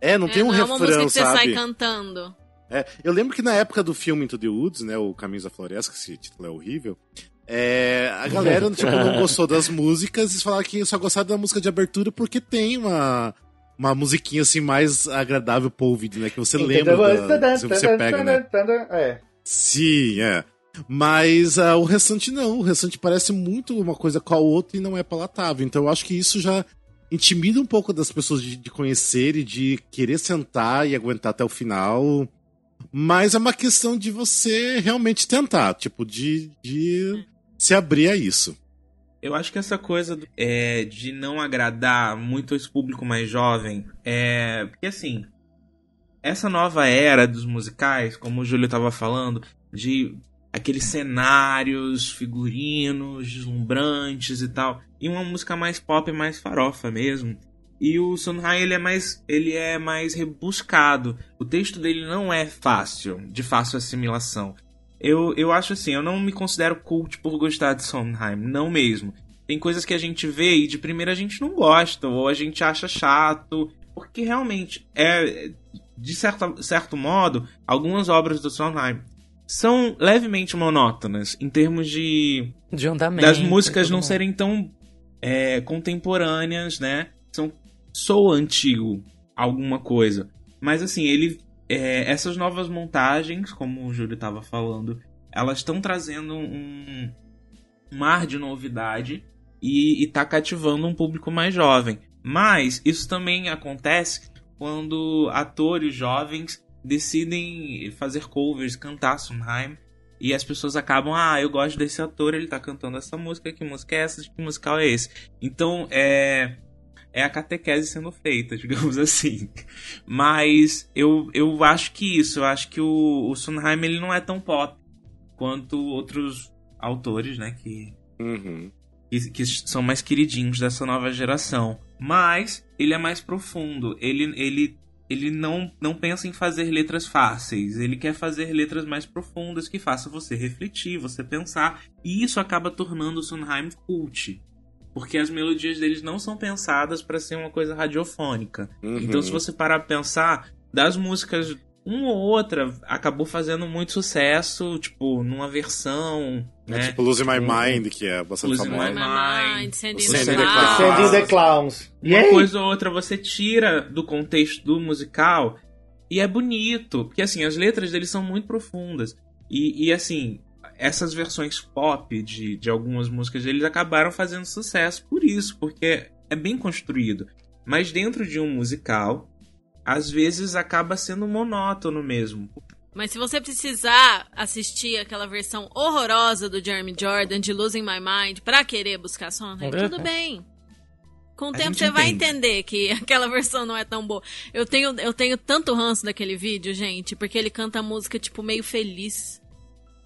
É, não tem um não é uma música refrão, que você sai sabe? cantando. É, eu lembro que na época do filme Into the Woods, né, o Caminhos da Floresta, que esse título é horrível, é, a galera tipo, não gostou das músicas e falaram que só gostaram da música de abertura porque tem uma, uma musiquinha assim mais agradável pro ouvido, né? Que você lembra, da, se você pega, né? É. Sim, é. Mas ah, o restante não, o restante parece muito uma coisa com a outra e não é palatável. Então eu acho que isso já intimida um pouco das pessoas de, de conhecer e de querer sentar e aguentar até o final. Mas é uma questão de você realmente tentar, tipo, de, de se abrir a isso. Eu acho que essa coisa é, de não agradar muito esse público mais jovem é. Porque assim, essa nova era dos musicais, como o Júlio tava falando, de aqueles cenários, figurinos, deslumbrantes e tal, e uma música mais pop, mais farofa mesmo. E o Sondheim ele é mais ele é mais rebuscado. O texto dele não é fácil, de fácil assimilação. Eu, eu acho assim, eu não me considero cult por gostar de Sondheim, não mesmo. Tem coisas que a gente vê e de primeira a gente não gosta, ou a gente acha chato, porque realmente é, de certa, certo modo, algumas obras do Sondheim são levemente monótonas em termos de De andamento. das músicas não mais. serem tão é, contemporâneas, né? São sou antigo alguma coisa, mas assim ele é, essas novas montagens, como o Júlio estava falando, elas estão trazendo um, um ar de novidade e, está cativando um público mais jovem. Mas isso também acontece quando atores jovens decidem fazer covers, cantar Sondheim, e as pessoas acabam, ah, eu gosto desse ator, ele tá cantando essa música, que música é essa, que musical é esse? Então, é é a catequese sendo feita, digamos assim. Mas eu, eu acho que isso, eu acho que o, o Sondheim ele não é tão pop quanto outros autores, né, que, Uhum. que, que são mais queridinhos dessa nova geração. Mas ele é mais profundo. Ele, ele, ele não, não pensa em fazer letras fáceis. Ele quer fazer letras mais profundas que façam você refletir, você pensar. E isso acaba tornando o Sondheim cult. Porque as melodias deles não são pensadas para ser uma coisa radiofônica. Uhum. Então, se você parar pra pensar, das músicas, uma ou outra acabou fazendo muito sucesso, tipo, numa versão. É né? tipo Losing My Um- Mind, que é bastante Losing famosa. My My Mind. Sandy Sandy the. Clouds. Sandy the Clowns. Uma Yay! coisa ou outra você tira do contexto do musical e é bonito. Porque assim, as letras deles são muito profundas. E, e assim, essas versões pop de, de algumas músicas eles acabaram fazendo sucesso por isso, porque é bem construído. Mas dentro de um musical, às vezes acaba sendo monótono mesmo. Mas se você precisar assistir aquela versão horrorosa do Jeremy Jordan de Losing My Mind pra querer buscar Sondheim, tudo bem. Com o A tempo você vai entende. entender que aquela versão não é tão boa. Eu tenho, eu tenho tanto ranço daquele vídeo, gente, porque ele canta a música, tipo, meio feliz.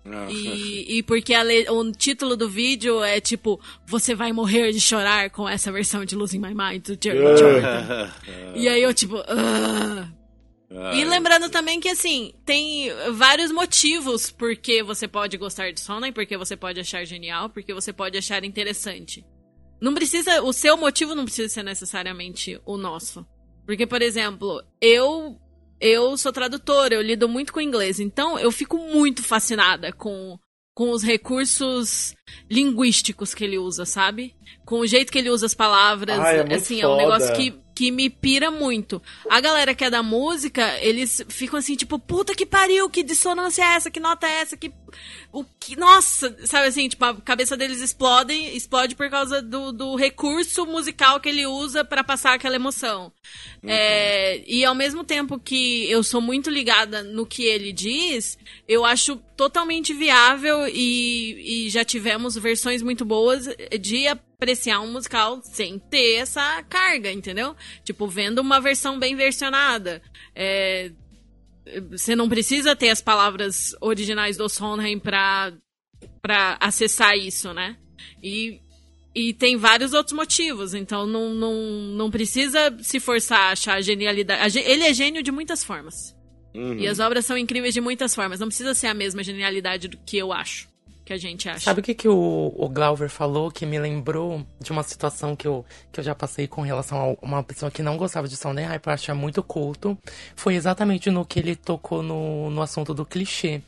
Ah, E, e porque le- o título do vídeo é tipo, você vai morrer de chorar com essa versão de Losing My Mind do Jordan. E aí eu, tipo, "Ah". E lembrando também que, assim, tem vários motivos porque você pode gostar de Sondheim, porque você pode achar genial, porque você pode achar interessante. Não precisa, o seu motivo não precisa ser necessariamente o nosso. Porque, por exemplo, eu eu sou tradutora, eu lido muito com inglês, então eu fico muito fascinada com com os recursos linguísticos que ele usa, sabe? Com o jeito que ele usa as palavras, Ai, é assim, é um foda. negócio que que me pira muito. A galera que é da música, eles ficam assim, tipo, puta que pariu, que dissonância é essa, que nota é essa, que. O que. Nossa! Sabe assim, tipo, a cabeça deles explode, explode por causa do, do recurso musical que ele usa pra passar aquela emoção. É, e ao mesmo tempo que eu sou muito ligada no que ele diz, eu acho totalmente viável e, e já tivemos versões muito boas de apreciar um musical sem ter essa carga, entendeu? Tipo, vendo uma versão bem versionada. É, você não precisa ter as palavras originais do Sondheim pra, pra acessar isso, né? E, e tem vários outros motivos, então não, não, não precisa se forçar a achar a genialidade. Ele é gênio de muitas formas. Uhum. E as obras são incríveis de muitas formas. Não precisa ser a mesma genialidade do que eu acho, que a gente acha. Sabe o que, que o, o Glauber falou que me lembrou de uma situação que eu, que eu já passei com relação a uma pessoa que não gostava de Sondheim, por achar muito culto? Foi exatamente no que ele tocou no, no assunto do clichê.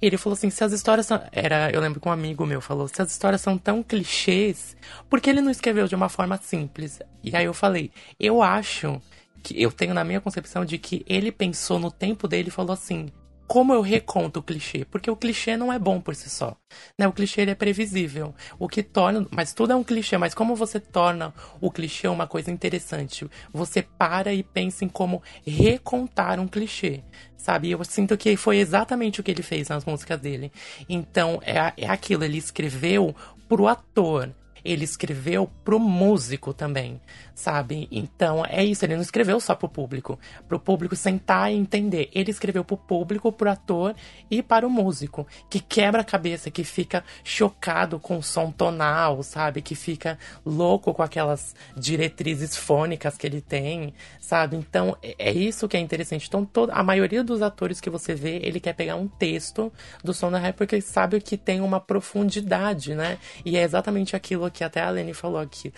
Ele falou assim: se as histórias são. Era, eu lembro que um amigo meu falou: se as histórias são tão clichês, por que ele não escreveu de uma forma simples? E aí eu falei: eu acho que eu tenho na minha concepção de que ele pensou no tempo dele e falou assim: como eu reconto o clichê? Porque o clichê não é bom por si só. Né? O clichê é previsível. O que torna. Mas tudo é um clichê. Mas como você torna o clichê uma coisa interessante? Você para e pensa em como recontar um clichê. Sabe? Eu sinto que foi exatamente o que ele fez nas músicas dele. Então, é, é aquilo. Ele escreveu pro ator ele escreveu pro músico também, sabe? Então é isso, ele não escreveu só pro público, pro público sentar e entender. Ele escreveu pro público, pro ator e para o músico, que quebra a cabeça, que fica chocado com o som tonal, sabe? Que fica louco com aquelas diretrizes fônicas que ele tem, sabe? Então é é isso que é interessante. Então toda, a maioria dos atores que você vê, ele quer pegar um texto do som da rap porque ele sabe que tem uma profundidade, né? E é exatamente aquilo que até a Lene falou aqui.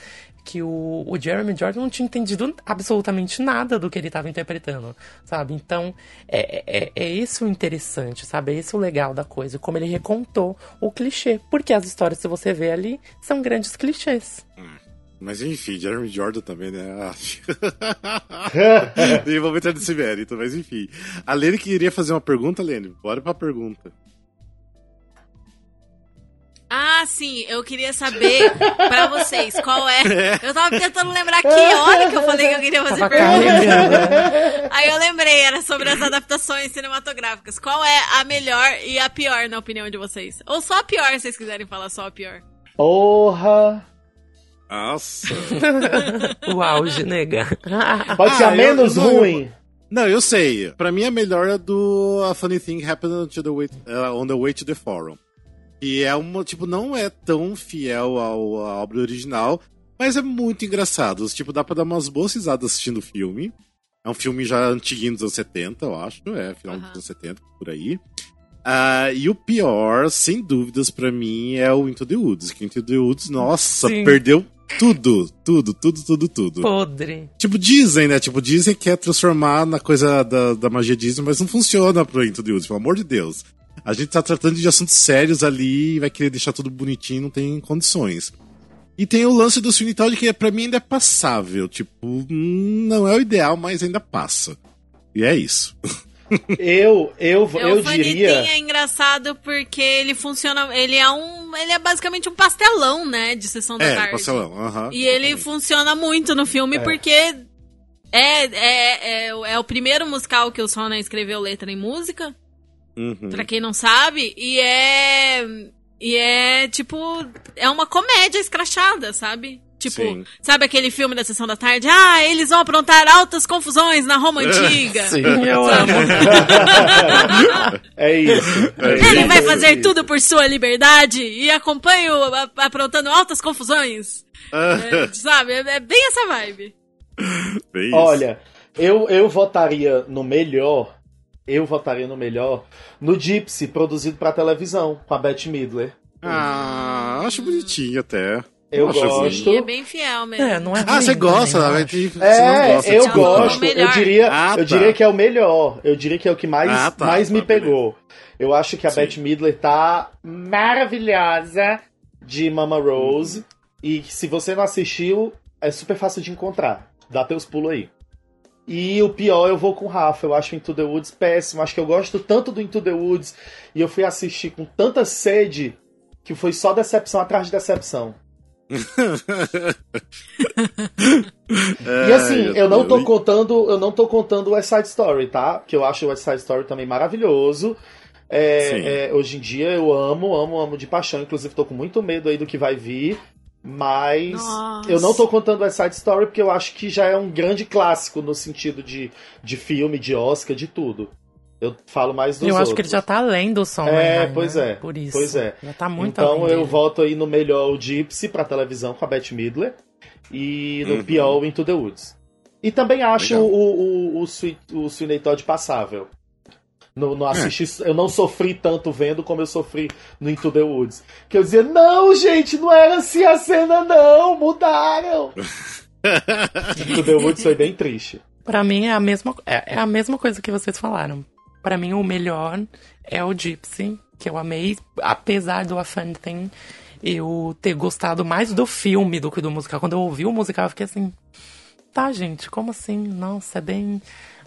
Que o, o Jeremy Jordan não tinha entendido absolutamente nada do que ele estava interpretando, sabe? Então, é, é, é esse o interessante, sabe? É esse o legal da coisa, como ele recontou o clichê. Porque as histórias, se você vê ali, são grandes clichês. Mas enfim, Jeremy Jordan também, né? Nem vamos entrar nesse mérito, mas enfim. A Lene queria fazer uma pergunta, Lene. Bora pra pergunta. Ah, sim, eu queria saber pra vocês qual é. Eu tava tentando lembrar que hora que eu falei que eu queria fazer pergunta. né? Aí eu lembrei, era sobre as adaptações cinematográficas. Qual é a melhor e a pior, na opinião de vocês? Ou só a pior, se vocês quiserem falar só a pior. Porra! Nossa. O auge, nega. Pode ser Ah, a eu- menos eu ruim. Não, eu sei. Pra mim, a melhor é do A Funny Thing Happened to the way, uh, on the Way to the Forum. Que é uma, tipo, não é tão fiel ao, à obra original, mas é muito engraçado. Tipo, dá pra dar umas boas risadas assistindo o filme. É um filme já antiguinho dos anos 70, eu acho. É, final dos Aham. anos 70, por aí. Ah, e o pior, sem dúvidas, pra mim, é o Into the Woods. Que Into the Woods, nossa, Sim. perdeu tudo, tudo, tudo, tudo, tudo. Podre. Tipo, Disney, né? Tipo, Disney quer transformar na coisa da, da magia Disney, mas não funciona pro Into the Woods, pelo amor de Deus. A gente tá tratando de assuntos sérios ali e vai querer deixar tudo bonitinho, não tem condições. E tem o lance do Todd que pra mim ainda é passável. Tipo, hum, não é o ideal, mas ainda passa. E é isso. Eu, eu, É, eu o diria. é engraçado porque ele funciona. Ele é um. Ele é basicamente um pastelão, né? De sessão da É, tarde. parcelão. aham. E ele funciona muito no filme porque é, é, é, é o primeiro musical que o Sona escreveu letra em música, Uhum. pra quem não sabe, e é. E é tipo. É uma comédia escrachada, sabe? Tipo, Sim. sabe aquele filme da sessão da tarde? Ah, eles vão aprontar altas confusões na Roma Antiga. Sim, eu amo. É isso. é Ele isso, vai é fazer isso. tudo por sua liberdade e acompanho aprontando altas confusões. É, sabe? É, é bem essa vibe. Bem. Olha, eu, eu votaria no melhor. Eu votaria no melhor no Gypsy, produzido pra televisão, com a Bette Midler. Ah, acho bonitinho até. Eu Acho gosto. E é bem fiel mesmo. É, não é Ah, você gosta, também, eu né? acho. Você não É, gosta eu Tipo, gosto. melhor. Eu diria, Ah, eu tá. diria que é o melhor. Eu diria que é o que mais, Ah, tá, mais me tá, pegou. Eu acho que a Sim. Bette Midler tá maravilhosa de Mama Rose. E se você não assistiu, é super fácil de encontrar. Dá teus pulos aí. E o pior, eu vou com o Rafa. Eu acho Into the Woods péssimo. Acho que eu gosto tanto do Into the Woods. E eu fui assistir com tanta sede que foi só decepção atrás de decepção. E assim, eu não tô contando, eu não tô contando o West Side Story, tá? Que eu acho o West Side Story também maravilhoso. É, é, hoje em dia eu amo, amo, amo de paixão. Inclusive tô com muito medo aí do que vai vir. Mas Nossa. eu não tô contando West Side Story porque eu acho que já é um grande clássico no sentido de, de filme, de Oscar, de tudo. Eu falo mais dos Eu acho outros. que ele já tá além do som. É, né? pois é. Por isso. Pois é. Já tá muito Então além eu dele. voto aí no melhor o Gypsy pra televisão com a Bette Midler e no Uhum. pior o Into the Woods. E também acho Legal. o, o, o, Sweet, o Sweeney Todd passável. No, no assisti, Eu não sofri tanto vendo como eu sofri no Into the Woods. Que eu dizia, não, gente, não era assim a cena, não, mudaram. Into the Woods foi bem triste. Pra mim é a mesma, é, é a mesma coisa que vocês falaram. Pra mim o melhor é o Gypsy, que eu amei, apesar do A Thing eu ter gostado mais do filme do que do musical. Quando eu ouvi o musical, eu fiquei assim, tá, gente, como assim? Nossa, é bem,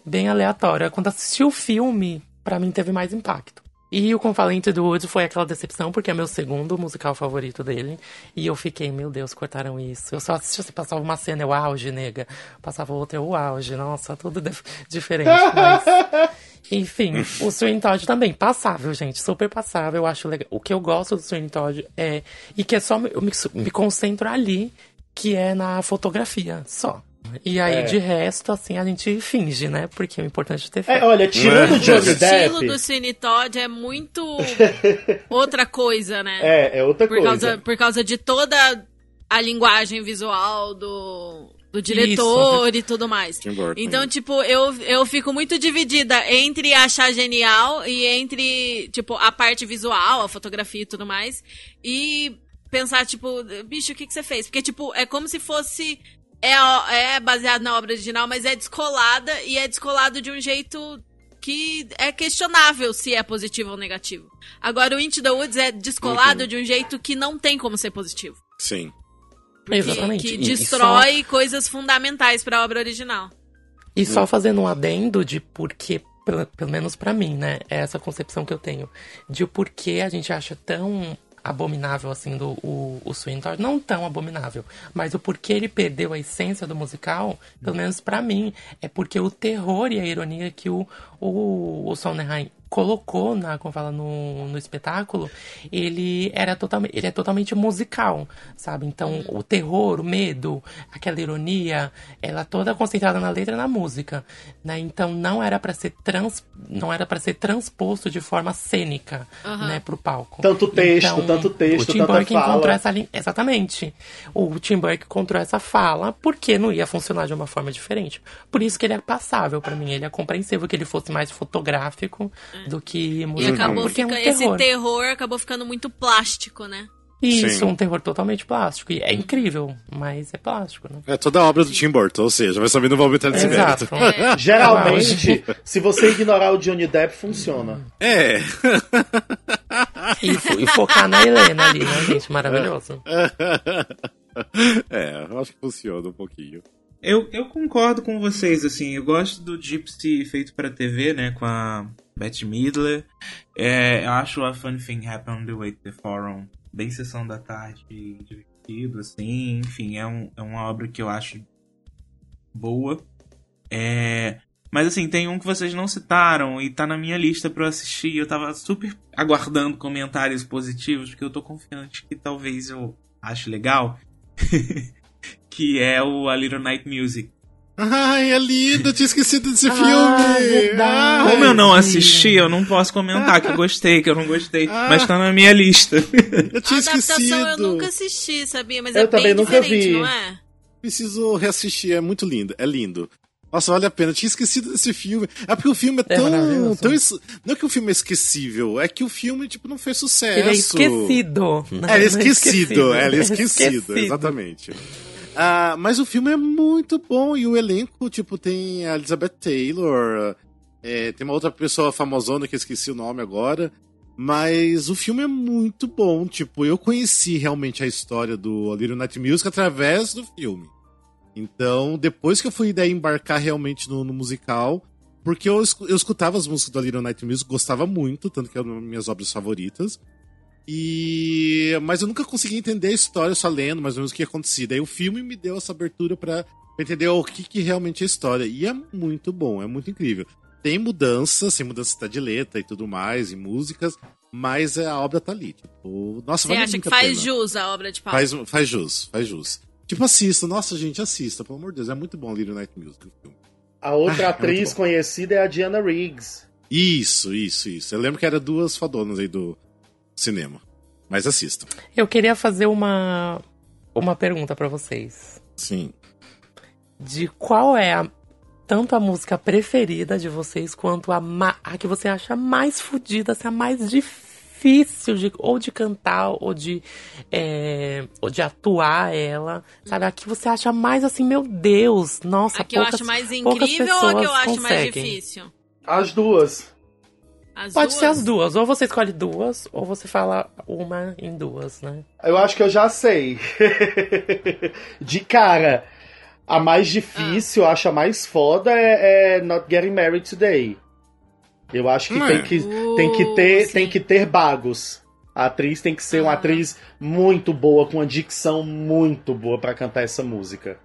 bem aleatório. Quando assisti o filme, pra mim teve mais impacto. E o Convalente do Wood foi aquela decepção, porque é meu segundo musical favorito dele. E eu fiquei, meu Deus, cortaram isso. Eu só assisti, se passava uma cena, eu auge, nega. Passava outra, eu auge. Nossa, tudo dif- diferente. Mas, enfim, o Swing Todd também, passável, gente, super passável. Eu acho legal. O que eu gosto do Swing Todd é. E que é só. Eu me, me concentro ali, que é na fotografia, só. E aí, É. de resto, assim, a gente finge, né? Porque o importante é ter fé. É, olha, tirando o O Johnny estilo Depp. do Sweeney Todd é muito outra coisa, né? É, é outra por, coisa. causa, por causa de toda a linguagem visual do, do diretor e tudo mais. Então, tipo, eu, eu fico muito dividida entre achar genial e entre, tipo, a parte visual, a fotografia e tudo mais. E pensar, tipo, bicho, o que, que você fez? Porque, tipo, é como se fosse. É, é baseado na obra original, mas é descolada e é descolado de um jeito que é questionável se é positivo ou negativo. Agora, o Into the Woods é descolado Uhum. de um jeito que não tem como ser positivo. Sim. Que, Exatamente. que E- e destrói coisas fundamentais pra obra original. E só fazendo um adendo de porquê, pelo, pelo menos pra mim, né? É essa concepção que eu tenho. De o porquê a gente acha tão abominável assim do o, o Todd. Não tão abominável, mas o porquê ele perdeu a essência do musical, pelo menos pra mim, é porque o terror e a ironia que o, o, o Sondheim colocou na, como fala, no, no espetáculo, ele era totalmente, ele é totalmente musical, sabe? Então, o terror, o medo, aquela ironia, ela toda concentrada na letra e na música, né? Então, não era para ser trans, não era para ser transposto de forma cênica, né, pro palco. Tanto texto, Então, tanto texto, o Tim tanta Burke fala. encontrou essa linha, exatamente. O Tim Burke encontrou essa fala porque não ia funcionar de uma forma diferente. Por isso que ele é passável pra mim, ele é compreensível que ele fosse mais fotográfico do que E musical, acabou porque é um fica, esse terror. terror acabou ficando muito plástico, né? Isso, Sim. um terror totalmente plástico. E é incrível, mas é plástico, né? É toda a obra do Tim Burton, ou seja, vai saber não vai aumentar desse Exato. mérito. Geralmente, se você ignorar o Johnny Depp, funciona. É. E, fo- e focar na Helena ali, né, gente? Maravilhoso. é, eu acho que funciona um pouquinho. Eu, eu concordo com vocês, assim, eu gosto do Gypsy feito pra TV, né, com a Bette Midler. É, eu acho a Funny Thing Happen on the Way to the Forum bem sessão da tarde, divertido, assim, enfim, é, um, é uma obra que eu acho boa. É, mas assim, tem um que vocês não citaram e tá na minha lista para eu assistir. Eu tava super aguardando comentários positivos, porque eu tô confiante que talvez eu ache legal. que é o A Little Night Music. Ai, é lindo, eu tinha esquecido desse Ah, filme. verdade. Ai, Como eu não assisti, eu não posso comentar que eu gostei, que eu não gostei. Mas tá na minha lista. eu A tinha adaptação esquecido. eu nunca assisti, sabia? Mas Eu é também bem nunca diferente, vi. não é? Preciso reassistir, é muito lindo, é lindo. Nossa, vale a pena. Eu tinha esquecido desse filme. É porque o filme é É tão. maravilhoso. tão es- Não é que o filme é esquecível, é que o filme, tipo, não fez sucesso. Ele é esquecido. Não, É, ele é não esquecido, é, ele é É esquecido, exatamente. Ah, mas o filme é muito bom e o elenco, tipo, tem a Elizabeth Taylor, é, tem uma outra pessoa famosona que eu esqueci o nome agora, mas o filme é muito bom, tipo, eu conheci realmente a história do Little Night Music através do filme. Então, depois que eu fui daí embarcar realmente no, no musical, porque eu, eu escutava as músicas do Little Night Music, gostava muito, tanto que é uma das minhas obras favoritas. E mas eu nunca consegui entender a história só lendo mais ou menos o que ia acontecer. Daí o filme me deu essa abertura pra pra entender o que, que realmente é a história. E é muito bom, é muito incrível. Tem mudanças, tem mudança de letra e tudo mais, em músicas, mas a obra tá ali. Tipo, nossa, Você vale acha que faz pena. jus a obra de Paulo? Faz, faz jus, faz jus. Tipo, assista. Nossa, gente, assista, pelo amor de Deus. É muito bom Little Night Music. o filme. A outra Ah, é atriz bom. conhecida é a Diana Riggs. Isso, isso, isso. Eu lembro que era duas fadonas aí do cinema. Mas assistam. Eu queria fazer uma, uma pergunta pra vocês. Sim. De qual é a, tanto a música preferida de vocês, quanto a, ma- a que você acha mais fodida, assim, a mais difícil de, ou de cantar, ou de, é, ou de atuar ela. Sabe? A que você acha mais assim, meu Deus, nossa, A que eu poucas- acho mais incrível ou a que eu acho mais conseguem. difícil? As duas. As Pode duas? ser as duas. Ou você escolhe duas, ou você fala uma em duas, né? Eu acho que eu já sei. De cara, a mais difícil, eu acho a mais foda é, é Not Getting Married Today. Eu acho que Hum, tem que, Uh, tem que ter sim. tem que ter bagos. A atriz tem que ser uma Ah. atriz muito boa, com uma dicção muito boa pra cantar essa música.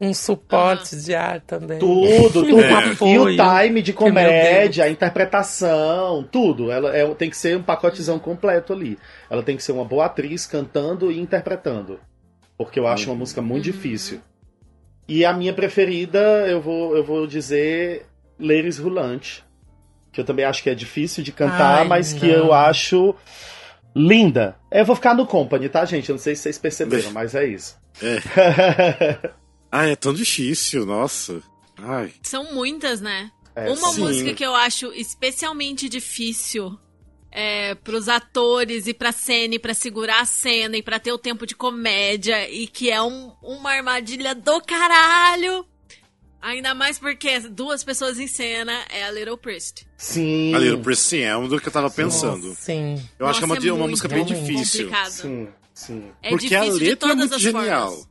Um suporte de ar também. Tudo, tudo. É. E o time de Que, comédia, a interpretação, tudo. Ela é- tem que ser um pacotezão completo ali. Ela tem que ser uma boa atriz cantando e interpretando. Porque eu acho uma música muito Uhum. difícil. E a minha preferida, eu vou, eu vou dizer Ladies Rulante. Que eu também acho que é difícil de cantar, Ai, mas que não. eu acho linda. Eu vou ficar no Company, tá, gente? Eu não sei se vocês perceberam, mas é isso. Ah, é tão difícil, nossa. Ai. São muitas, né? É, Uma sim. música que eu acho especialmente difícil é, pros atores e pra cena e pra segurar a cena e pra ter o tempo de comédia e que é um- uma armadilha do caralho. Ainda mais porque duas pessoas em cena é a Little Priest. Sim. A Little Priest, sim, é um do que eu tava pensando. Sim. Eu acho que é uma, Nossa, uma música bem difícil. complicado. Sim, sim. É porque a letra é todas muito as genial. formas.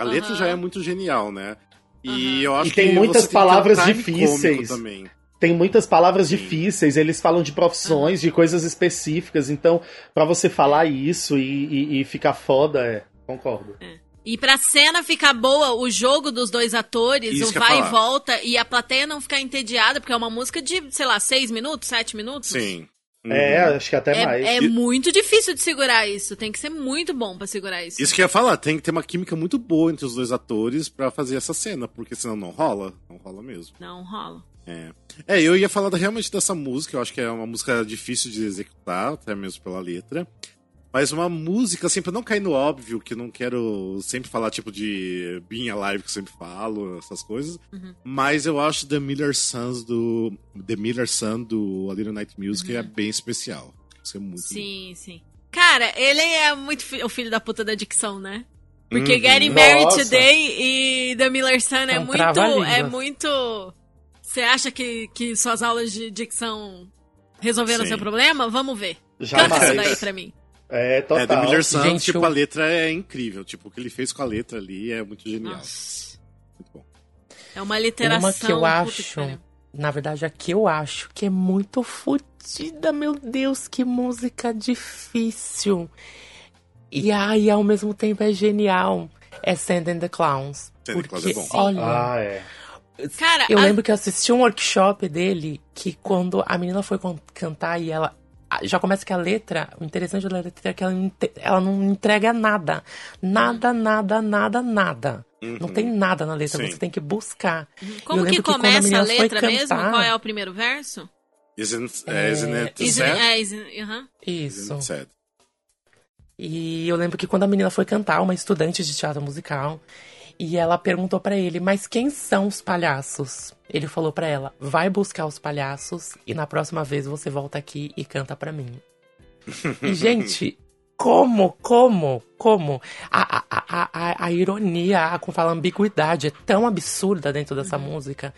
A letra Aham. já é muito genial, né? E Aham. eu acho E tem que muitas tem um palavras time difíceis. também. Tem muitas palavras Sim. difíceis, eles falam de profissões, de coisas específicas, então, pra você falar isso e, e- e ficar foda, é. Concordo. E pra cena ficar boa, o jogo dos dois atores, Isso o vai e falar. volta, e a plateia não ficar entediada, porque é uma música de, sei lá, seis minutos, sete minutos. Sim. É, Uhum. acho que até mais. É, é E- muito difícil de segurar isso. Tem que ser muito bom pra segurar isso. Isso que eu ia falar, tem que ter uma química muito boa entre os dois atores pra fazer essa cena, porque senão não rola. Não rola mesmo. Não rola. É. É, eu ia falar da- realmente dessa música, eu acho que é uma música difícil de executar, até mesmo pela letra. Mas uma música, assim, pra não cair no óbvio, que eu não quero sempre falar, tipo, de Being Alive, que eu sempre falo, essas coisas. Uhum. Mas eu acho The Miller Sons do. The Miller Sun do A Little Night Music é Uhum. bem especial. Isso é muito Sim, sim. Cara, ele é muito fi- o filho da puta da dicção, né? Porque Uhum. Getting Married Nossa. Today e The Miller Sun é um muito. É muito. Você acha que, que suas aulas de dicção resolveram Sim. seu problema? Vamos ver. Canta isso daí Jamais. pra mim. É, É, total. The Miller Sun, Gente, tipo, eu- a letra é incrível. Tipo, o que ele fez com a letra ali é muito genial. Nossa. Muito bom. É uma literação. Uma que eu acho, pariu. na verdade, a que eu acho que é muito fodida, meu Deus, que música difícil. E aí, ao mesmo tempo, é genial. É Send the Clowns. Send the Clowns é Porque, bom. olha, Ah, é. Cara, eu a- lembro que eu assisti um workshop dele que quando a menina foi cantar e ela. Já começa que a letra, o interessante da letra é que ela, ela não entrega nada. Nada, nada, nada, nada. Não tem nada na letra, Sim. você tem que buscar. Como que quando começa a, foi letra mesmo? cantar- Qual é o primeiro verso? Isn't, é, isn't it Isn't- sad? é, isn't- aham. Isso. Isn't it sad? E eu lembro que quando a menina foi cantar, uma estudante de teatro musical, e ela perguntou pra ele, mas quem são os palhaços? Ele falou pra ela, vai buscar os palhaços e na próxima vez você volta aqui e canta pra mim. E, gente, como, como, como? A, a, a, a, a ironia, a, como fala, a ambiguidade é tão absurda dentro dessa música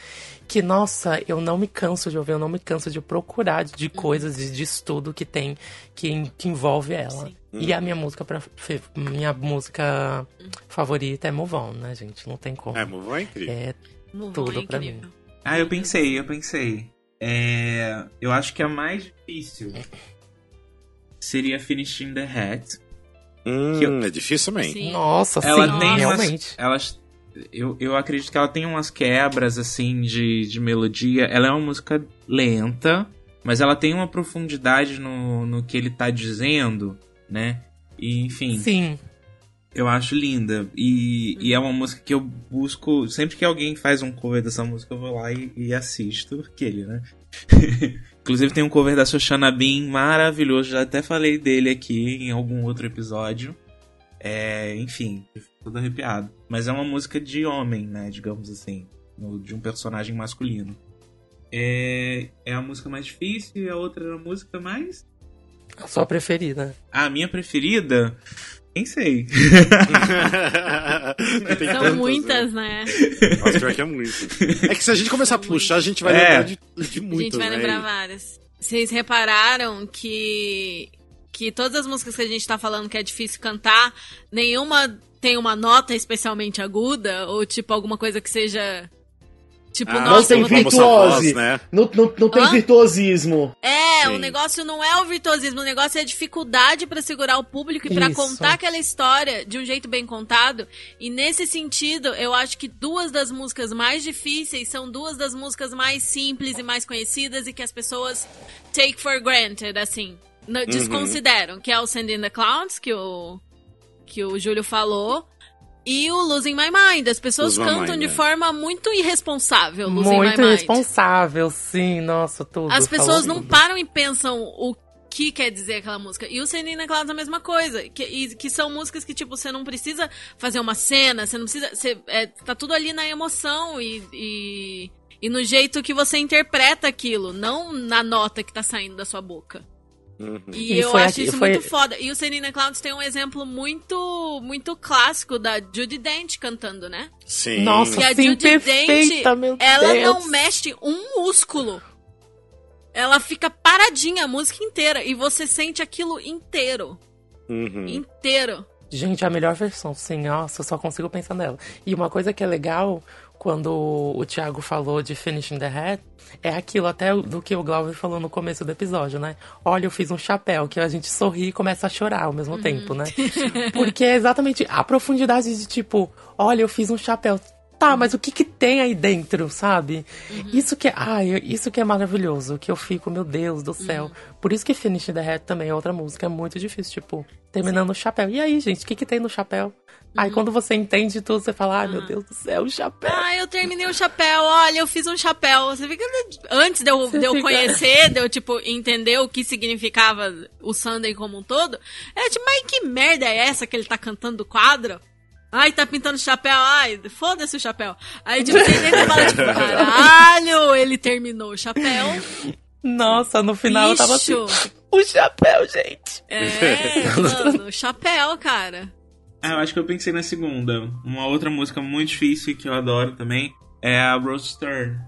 que, nossa, eu não me canso de ouvir, eu não me canso de procurar de coisas de, de estudo que tem, que, que envolve ela. E a minha música, pra, minha música favorita é Move On, né, gente? Não tem como. É, Move On é incrível. É Move Tudo on, pra incrível. Ah, eu pensei, eu pensei. É, eu acho que a mais difícil seria Finishing the Hat. Hum, que eu- É difícil também. Sim. Nossa, Ela sim, tem umas, realmente. elas eu, eu acredito que ela tem umas quebras assim de, de melodia. Ela é uma música lenta, mas ela tem uma profundidade no, no que ele tá dizendo, né? E, enfim, Sim. eu acho linda. E, e é uma música que eu busco. Sempre que alguém faz um cover dessa música, eu vou lá e, e assisto aquele, né? Inclusive tem um cover da Shoshana Bean maravilhoso. Já até falei dele aqui em algum outro episódio. É, enfim, todo arrepiado. Mas é uma música de homem, né? Digamos assim. De um personagem masculino. É, é a música mais difícil e a outra é a música mais. A sua preferida. A minha preferida? Nem sei. São tantas, muitas, Né? né? Nossa, pior que é muito. É que se a gente começar a puxar, a gente vai É. lembrar de, de A muitas, gente vai né? lembrar várias. Vocês repararam que que todas as músicas que a gente tá falando que é difícil cantar, nenhuma tem uma nota especialmente aguda ou tipo alguma coisa que seja tipo, Ah, Não nossa, tem vou ter- famosa voz, virtuose. né? Não, não, não tem Hã? virtuosismo. É, Sim. o negócio não é o virtuosismo, o negócio é a dificuldade pra segurar o público e pra Isso. contar aquela história de um jeito bem contado. E nesse sentido, eu acho que duas das músicas mais difíceis são duas das músicas mais simples e mais conhecidas e que as pessoas take for granted, assim, n- desconsideram, que é o Send in the Clowns, que o que o Júlio falou. E o Losing My Mind. As pessoas My cantam Mind, de é. forma muito irresponsável. Losing Muito My Mind. responsável, sim, nossa, tudo. As pessoas não tudo. param e pensam o que quer dizer aquela música. E o Senina Clouds é a mesma coisa. Que, e- que são músicas que, tipo, você não precisa fazer uma cena, você não precisa. Você, é, tá tudo ali na emoção e, e, e no jeito que você interpreta aquilo, não na nota que tá saindo da sua boca. Uhum. E, E eu foi acho aqui- isso foi- muito foda. E o Senina Clouds tem um exemplo muito muito clássico da Judy Dent cantando, né? Sim. Nossa, Que a sim, Judy Dent, perfeita, meu ela Deus. não mexe um músculo. Ela fica paradinha a música inteira e você sente aquilo inteiro. Uhum. Inteiro. Gente, a melhor versão, sim, nossa, eu só consigo pensar nela. E uma coisa que é legal, quando o Thiago falou de Finishing the Hat, é aquilo até do que o Glauber falou no começo do episódio, né? Olha, eu fiz um chapéu, que a gente sorri e começa a chorar ao mesmo tempo, né? Porque é exatamente a profundidade de tipo, olha, eu fiz um chapéu. Tá, mas o que que tem aí dentro, sabe? Isso que é, ai, isso que é maravilhoso, que eu fico, meu Deus do céu. Por isso que Finish the Hat também é outra música, é muito difícil, tipo, terminando o chapéu. E aí, gente, o que que tem no chapéu? Aí quando você entende tudo, você fala, ai, meu Deus do céu, o chapéu. Ah, eu terminei o chapéu. Olha, eu fiz um chapéu. Você fica. Antes de eu, Você de eu fica- conhecer, de eu, tipo, entender o que significava o Sunday como um todo, é tipo, mas que merda é essa que ele tá cantando do quadro? Ai, tá pintando chapéu. Ai, foda-se o chapéu. Aí, tipo, tem gente que fala, tipo, caralho, ele terminou o chapéu. Nossa, no final eu tava assim, Bicho. o chapéu, gente. É, mano, chapéu, cara. Ah, eu acho que eu pensei na segunda. Uma outra música muito difícil que eu adoro também é a Rose Stern.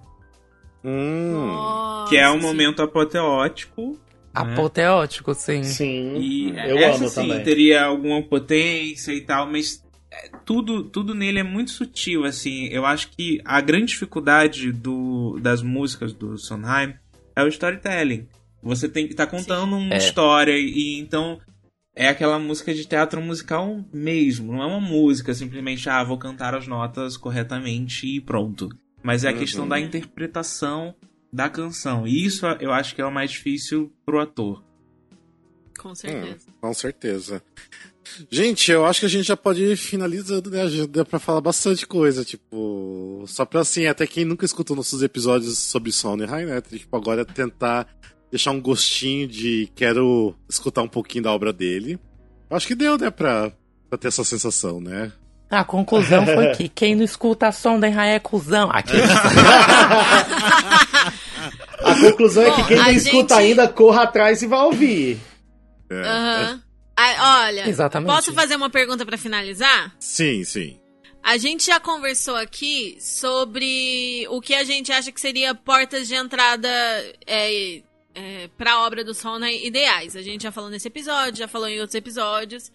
Hum. Nossa, que é um sim. momento apoteótico. Apoteótico, sim. Sim. E eu essa amo sim, também. teria alguma potência e tal, mas tudo, tudo nele é muito sutil, assim. Eu acho que a grande dificuldade do, das músicas do Sondheim é o storytelling. Você tem que estar tá contando Sim. uma é. história e então é aquela música de teatro musical mesmo. Não é uma música simplesmente, ah, vou cantar as notas corretamente e pronto. Mas é a uhum. questão da interpretação da canção. E isso eu acho que é o mais difícil pro ator. Com certeza. Hum, com certeza. Gente, eu acho que a gente já pode ir finalizando, né? Já deu pra falar bastante coisa, tipo. Só pra assim, até quem nunca escutou nossos episódios sobre Sondheim, né? Tipo, agora tentar deixar um gostinho de quero escutar um pouquinho da obra dele. Acho que deu, né, pra, pra ter essa sensação, né? A conclusão foi que quem não escuta Sondheim é cuzão. Aqui. a conclusão Bom, é que quem não gente... escuta ainda, corra atrás e vai ouvir. É. Uhum. Ah, olha, Exatamente. posso fazer uma pergunta para finalizar? Sim, sim. A gente já conversou aqui sobre o que a gente acha que seria portas de entrada é, é, para a obra do Sondheim ideais. A gente já falou nesse episódio, já falou em outros episódios.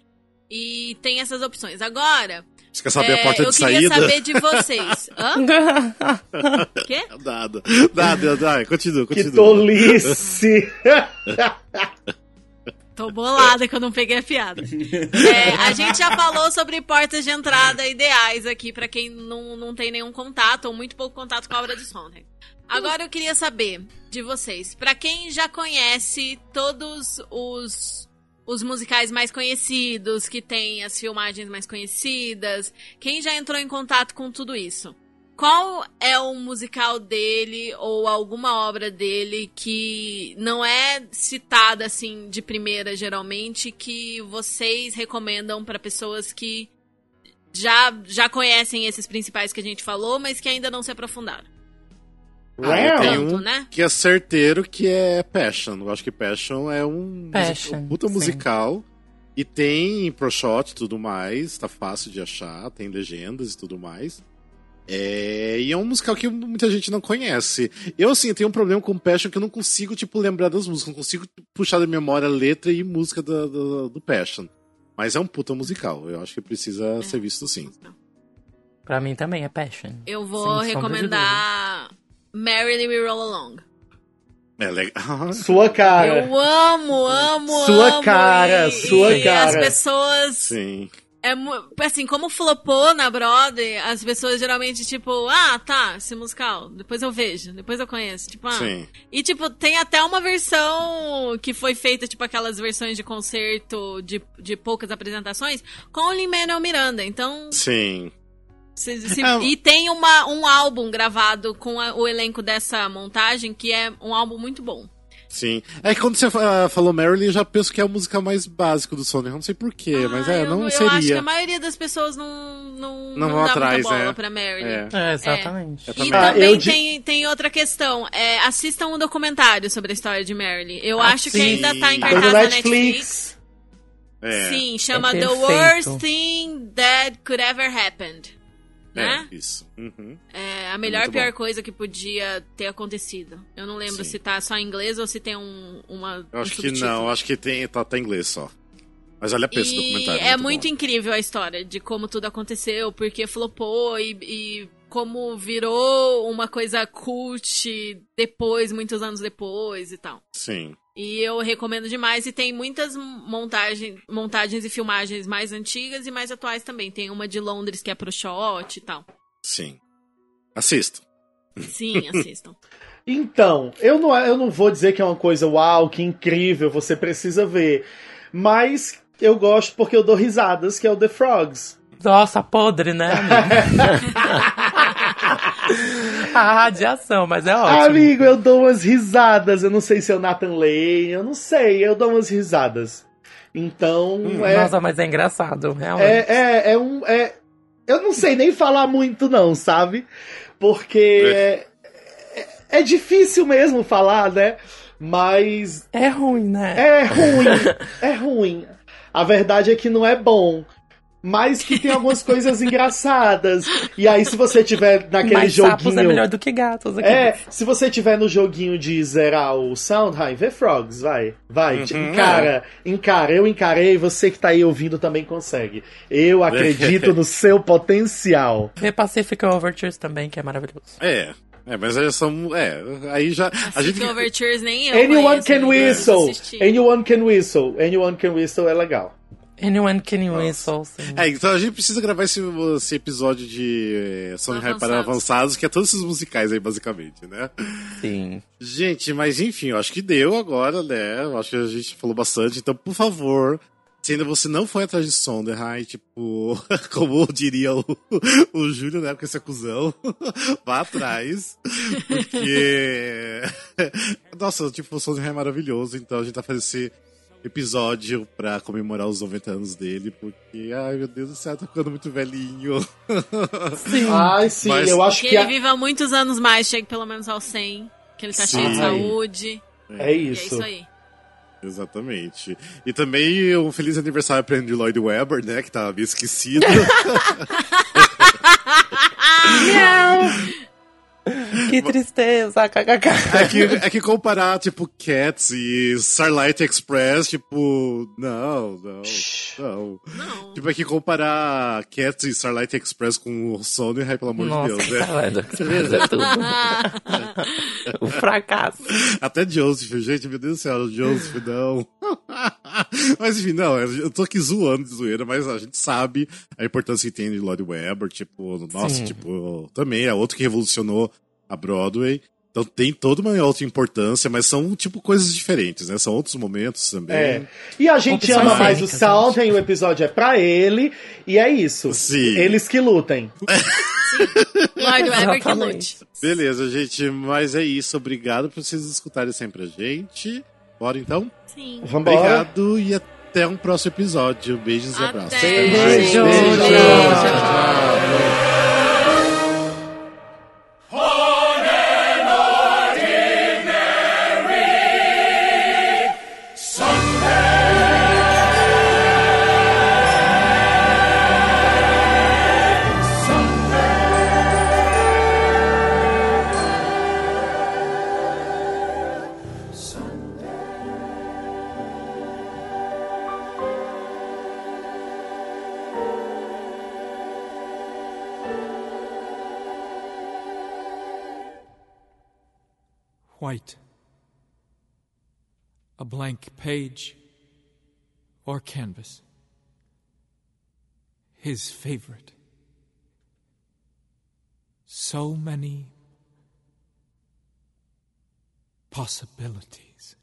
E tem essas opções. Agora. Você quer saber é, a porta de saída? Eu queria saber de vocês. Hã? Quê? Nada. Nada, nada. Continua, continua. Que tolice! Tô bolada que eu não peguei a piada. É, a gente já falou sobre portas de entrada ideais aqui para quem não, não tem nenhum contato ou muito pouco contato com a obra de Sondheim. Agora eu queria saber de vocês, para quem já conhece todos os os musicais mais conhecidos, que tem as filmagens mais conhecidas, quem já entrou em contato com tudo isso? Qual é o musical dele ou alguma obra dele que não é citada assim de primeira geralmente que vocês recomendam para pessoas que já já conhecem esses principais que a gente falou, mas que ainda não se aprofundaram? Ah, tem um né? que é certeiro que é Passion. Eu acho que Passion é um, Passion, um puta musical. E tem pro shot e tudo mais, tá fácil de achar, tem legendas e tudo mais. É, e é um musical que muita gente não conhece. Eu, assim, tenho um problema com Passion que eu não consigo, tipo, lembrar das músicas. Não consigo puxar da memória a letra e música do, do, do Passion. Mas é um puta musical. Eu acho que precisa é. ser visto sim. Pra mim também é Passion. Eu vou recomendar Merrily We Roll Along. É legal. Sua cara. Eu amo, amo, sua amo. Cara, e, sua e cara. as pessoas. Sim. É, assim, como flopou na Broadway, as pessoas geralmente, tipo, ah, tá, esse musical, depois eu vejo, depois eu conheço, tipo, ah. Sim. E, tipo, tem até uma versão que foi feita, tipo, aquelas versões de concerto de, de poucas apresentações, com o Lin-Manuel Miranda, então... Sim. Se, se, é. E tem uma, um álbum gravado com a, o elenco dessa montagem, que é um álbum muito bom. Sim. É que quando você uh, falou Marilyn, eu já penso que é a música mais básica do Sonic. Eu não sei porquê, ah, mas é, não eu, seria. Eu acho que a maioria das pessoas não, não, não, não vão dá atrás, muita bola é. pra Marilyn. É, é exatamente. É. E também ah, tem, tem outra questão. É, assistam um documentário sobre a história de Marilyn. Eu ah, acho sim. que ainda tá em cartaz na Netflix. Netflix. É. Sim, chama The Worst Thing That Could Ever Happen. É, né? É, isso. Uhum. É a melhor e pior bom. coisa que podia ter acontecido. Eu não lembro Sim. se tá só em inglês ou se tem um, uma. Eu acho um que não, acho que tem, tá, tá em inglês só. Mas olha a peça do documentário. É muito, muito incrível a história de como tudo aconteceu, porque flopou e, e como virou uma coisa cult depois, muitos anos depois e tal. Sim. E eu recomendo demais. E tem muitas montagens, montagens e filmagens mais antigas e mais atuais também. Tem uma de Londres que é pro shot e tal. Sim. Assistam. Sim, assistam. então, eu não, eu não vou dizer que é uma coisa uau, que incrível, você precisa ver. Mas eu gosto porque eu dou risadas, que é o The Frogs. Nossa, podre, né? a radiação, mas é ótimo. Amigo, eu dou umas risadas. Eu não sei se é o Nathan Lane, eu não sei, eu dou umas risadas. Então. Hum, é... Nossa, mas é engraçado, realmente. É, é, é um. É... Eu não sei nem falar muito, não, sabe? Porque é, é, é difícil mesmo falar, né? Mas. É ruim, né? É ruim. é ruim. A verdade é que não é bom. Mas que tem algumas coisas engraçadas. E aí, se você tiver naquele Mas joguinho. sapos é melhor do que gatos. Aqui. É, se você tiver no joguinho de zerar o Soundheim, vê Frogs, vai. Vai, Uhum, encara, encara. Eu encarei, você que tá aí ouvindo também consegue. Eu acredito no seu potencial. Vê Pacific Overtures também, que é maravilhoso. É. É, mas aí são. É, aí já. A gente. Fica Overtures nem eu Anyone conheço, can whistle. Anyone can whistle. Anyone can whistle é legal. Anyone can whistle, sim. É, então a gente precisa gravar esse, esse episódio de é, Sondheim para Avançados. avançados, que é todos esses musicais aí, basicamente, né? Sim. Gente, mas enfim, eu acho que deu agora, né? Eu acho que a gente falou bastante. Então, por favor, se ainda você não foi atrás de Sondheim, tipo, como diria o, o Júlio, né? Porque esse acusão, vá atrás. Porque. Nossa, tipo, o Sondheim é maravilhoso, então a gente tá fazendo esse episódio pra comemorar os 90 anos dele, porque, ai meu Deus do céu, tá ficando muito velhinho. Ai, sim, Mas- eu acho Que que ele a- viva muitos anos mais, chegue pelo menos aos 100. Que ele tá Sim. cheio de saúde. é E é isso. isso aí. Exatamente. E também um feliz aniversário pra Andrew Lloyd Webber, né? Que tava meio esquecido. Que tristeza, kkk. É que, é que comparar, tipo, Cats e Starlight Express, tipo, não, não, não. Não. Tipo, é que comparar Cats e Starlight Express com o Sondheim, pelo amor Nossa, de Deus, né? Starlight Express é tudo. o fracasso. Até Joseph, gente, meu Deus do céu, Joseph, não. mas enfim, não, eu tô aqui zoando de zoeira, mas a gente sabe a importância que tem de Lloyd Webber, tipo, nossa, Sim. tipo, também é outro que revolucionou a Broadway. Então tem toda uma outra importância, mas são, tipo, coisas diferentes, né? São outros momentos também. É. E a gente ama mais o Soundheim, o episódio é pra ele, e é isso. Sim. Eles que lutem. Lloyd Webber que lute. Beleza, gente, mas é isso. Obrigado por vocês escutarem sempre a gente. Bora então? Sim. Vambora. Obrigado e até um próximo episódio. Beijos e abraços. Até. Beijo, Beijo. beijo. Beijo. Blank page or canvas. His favorite. So many possibilities.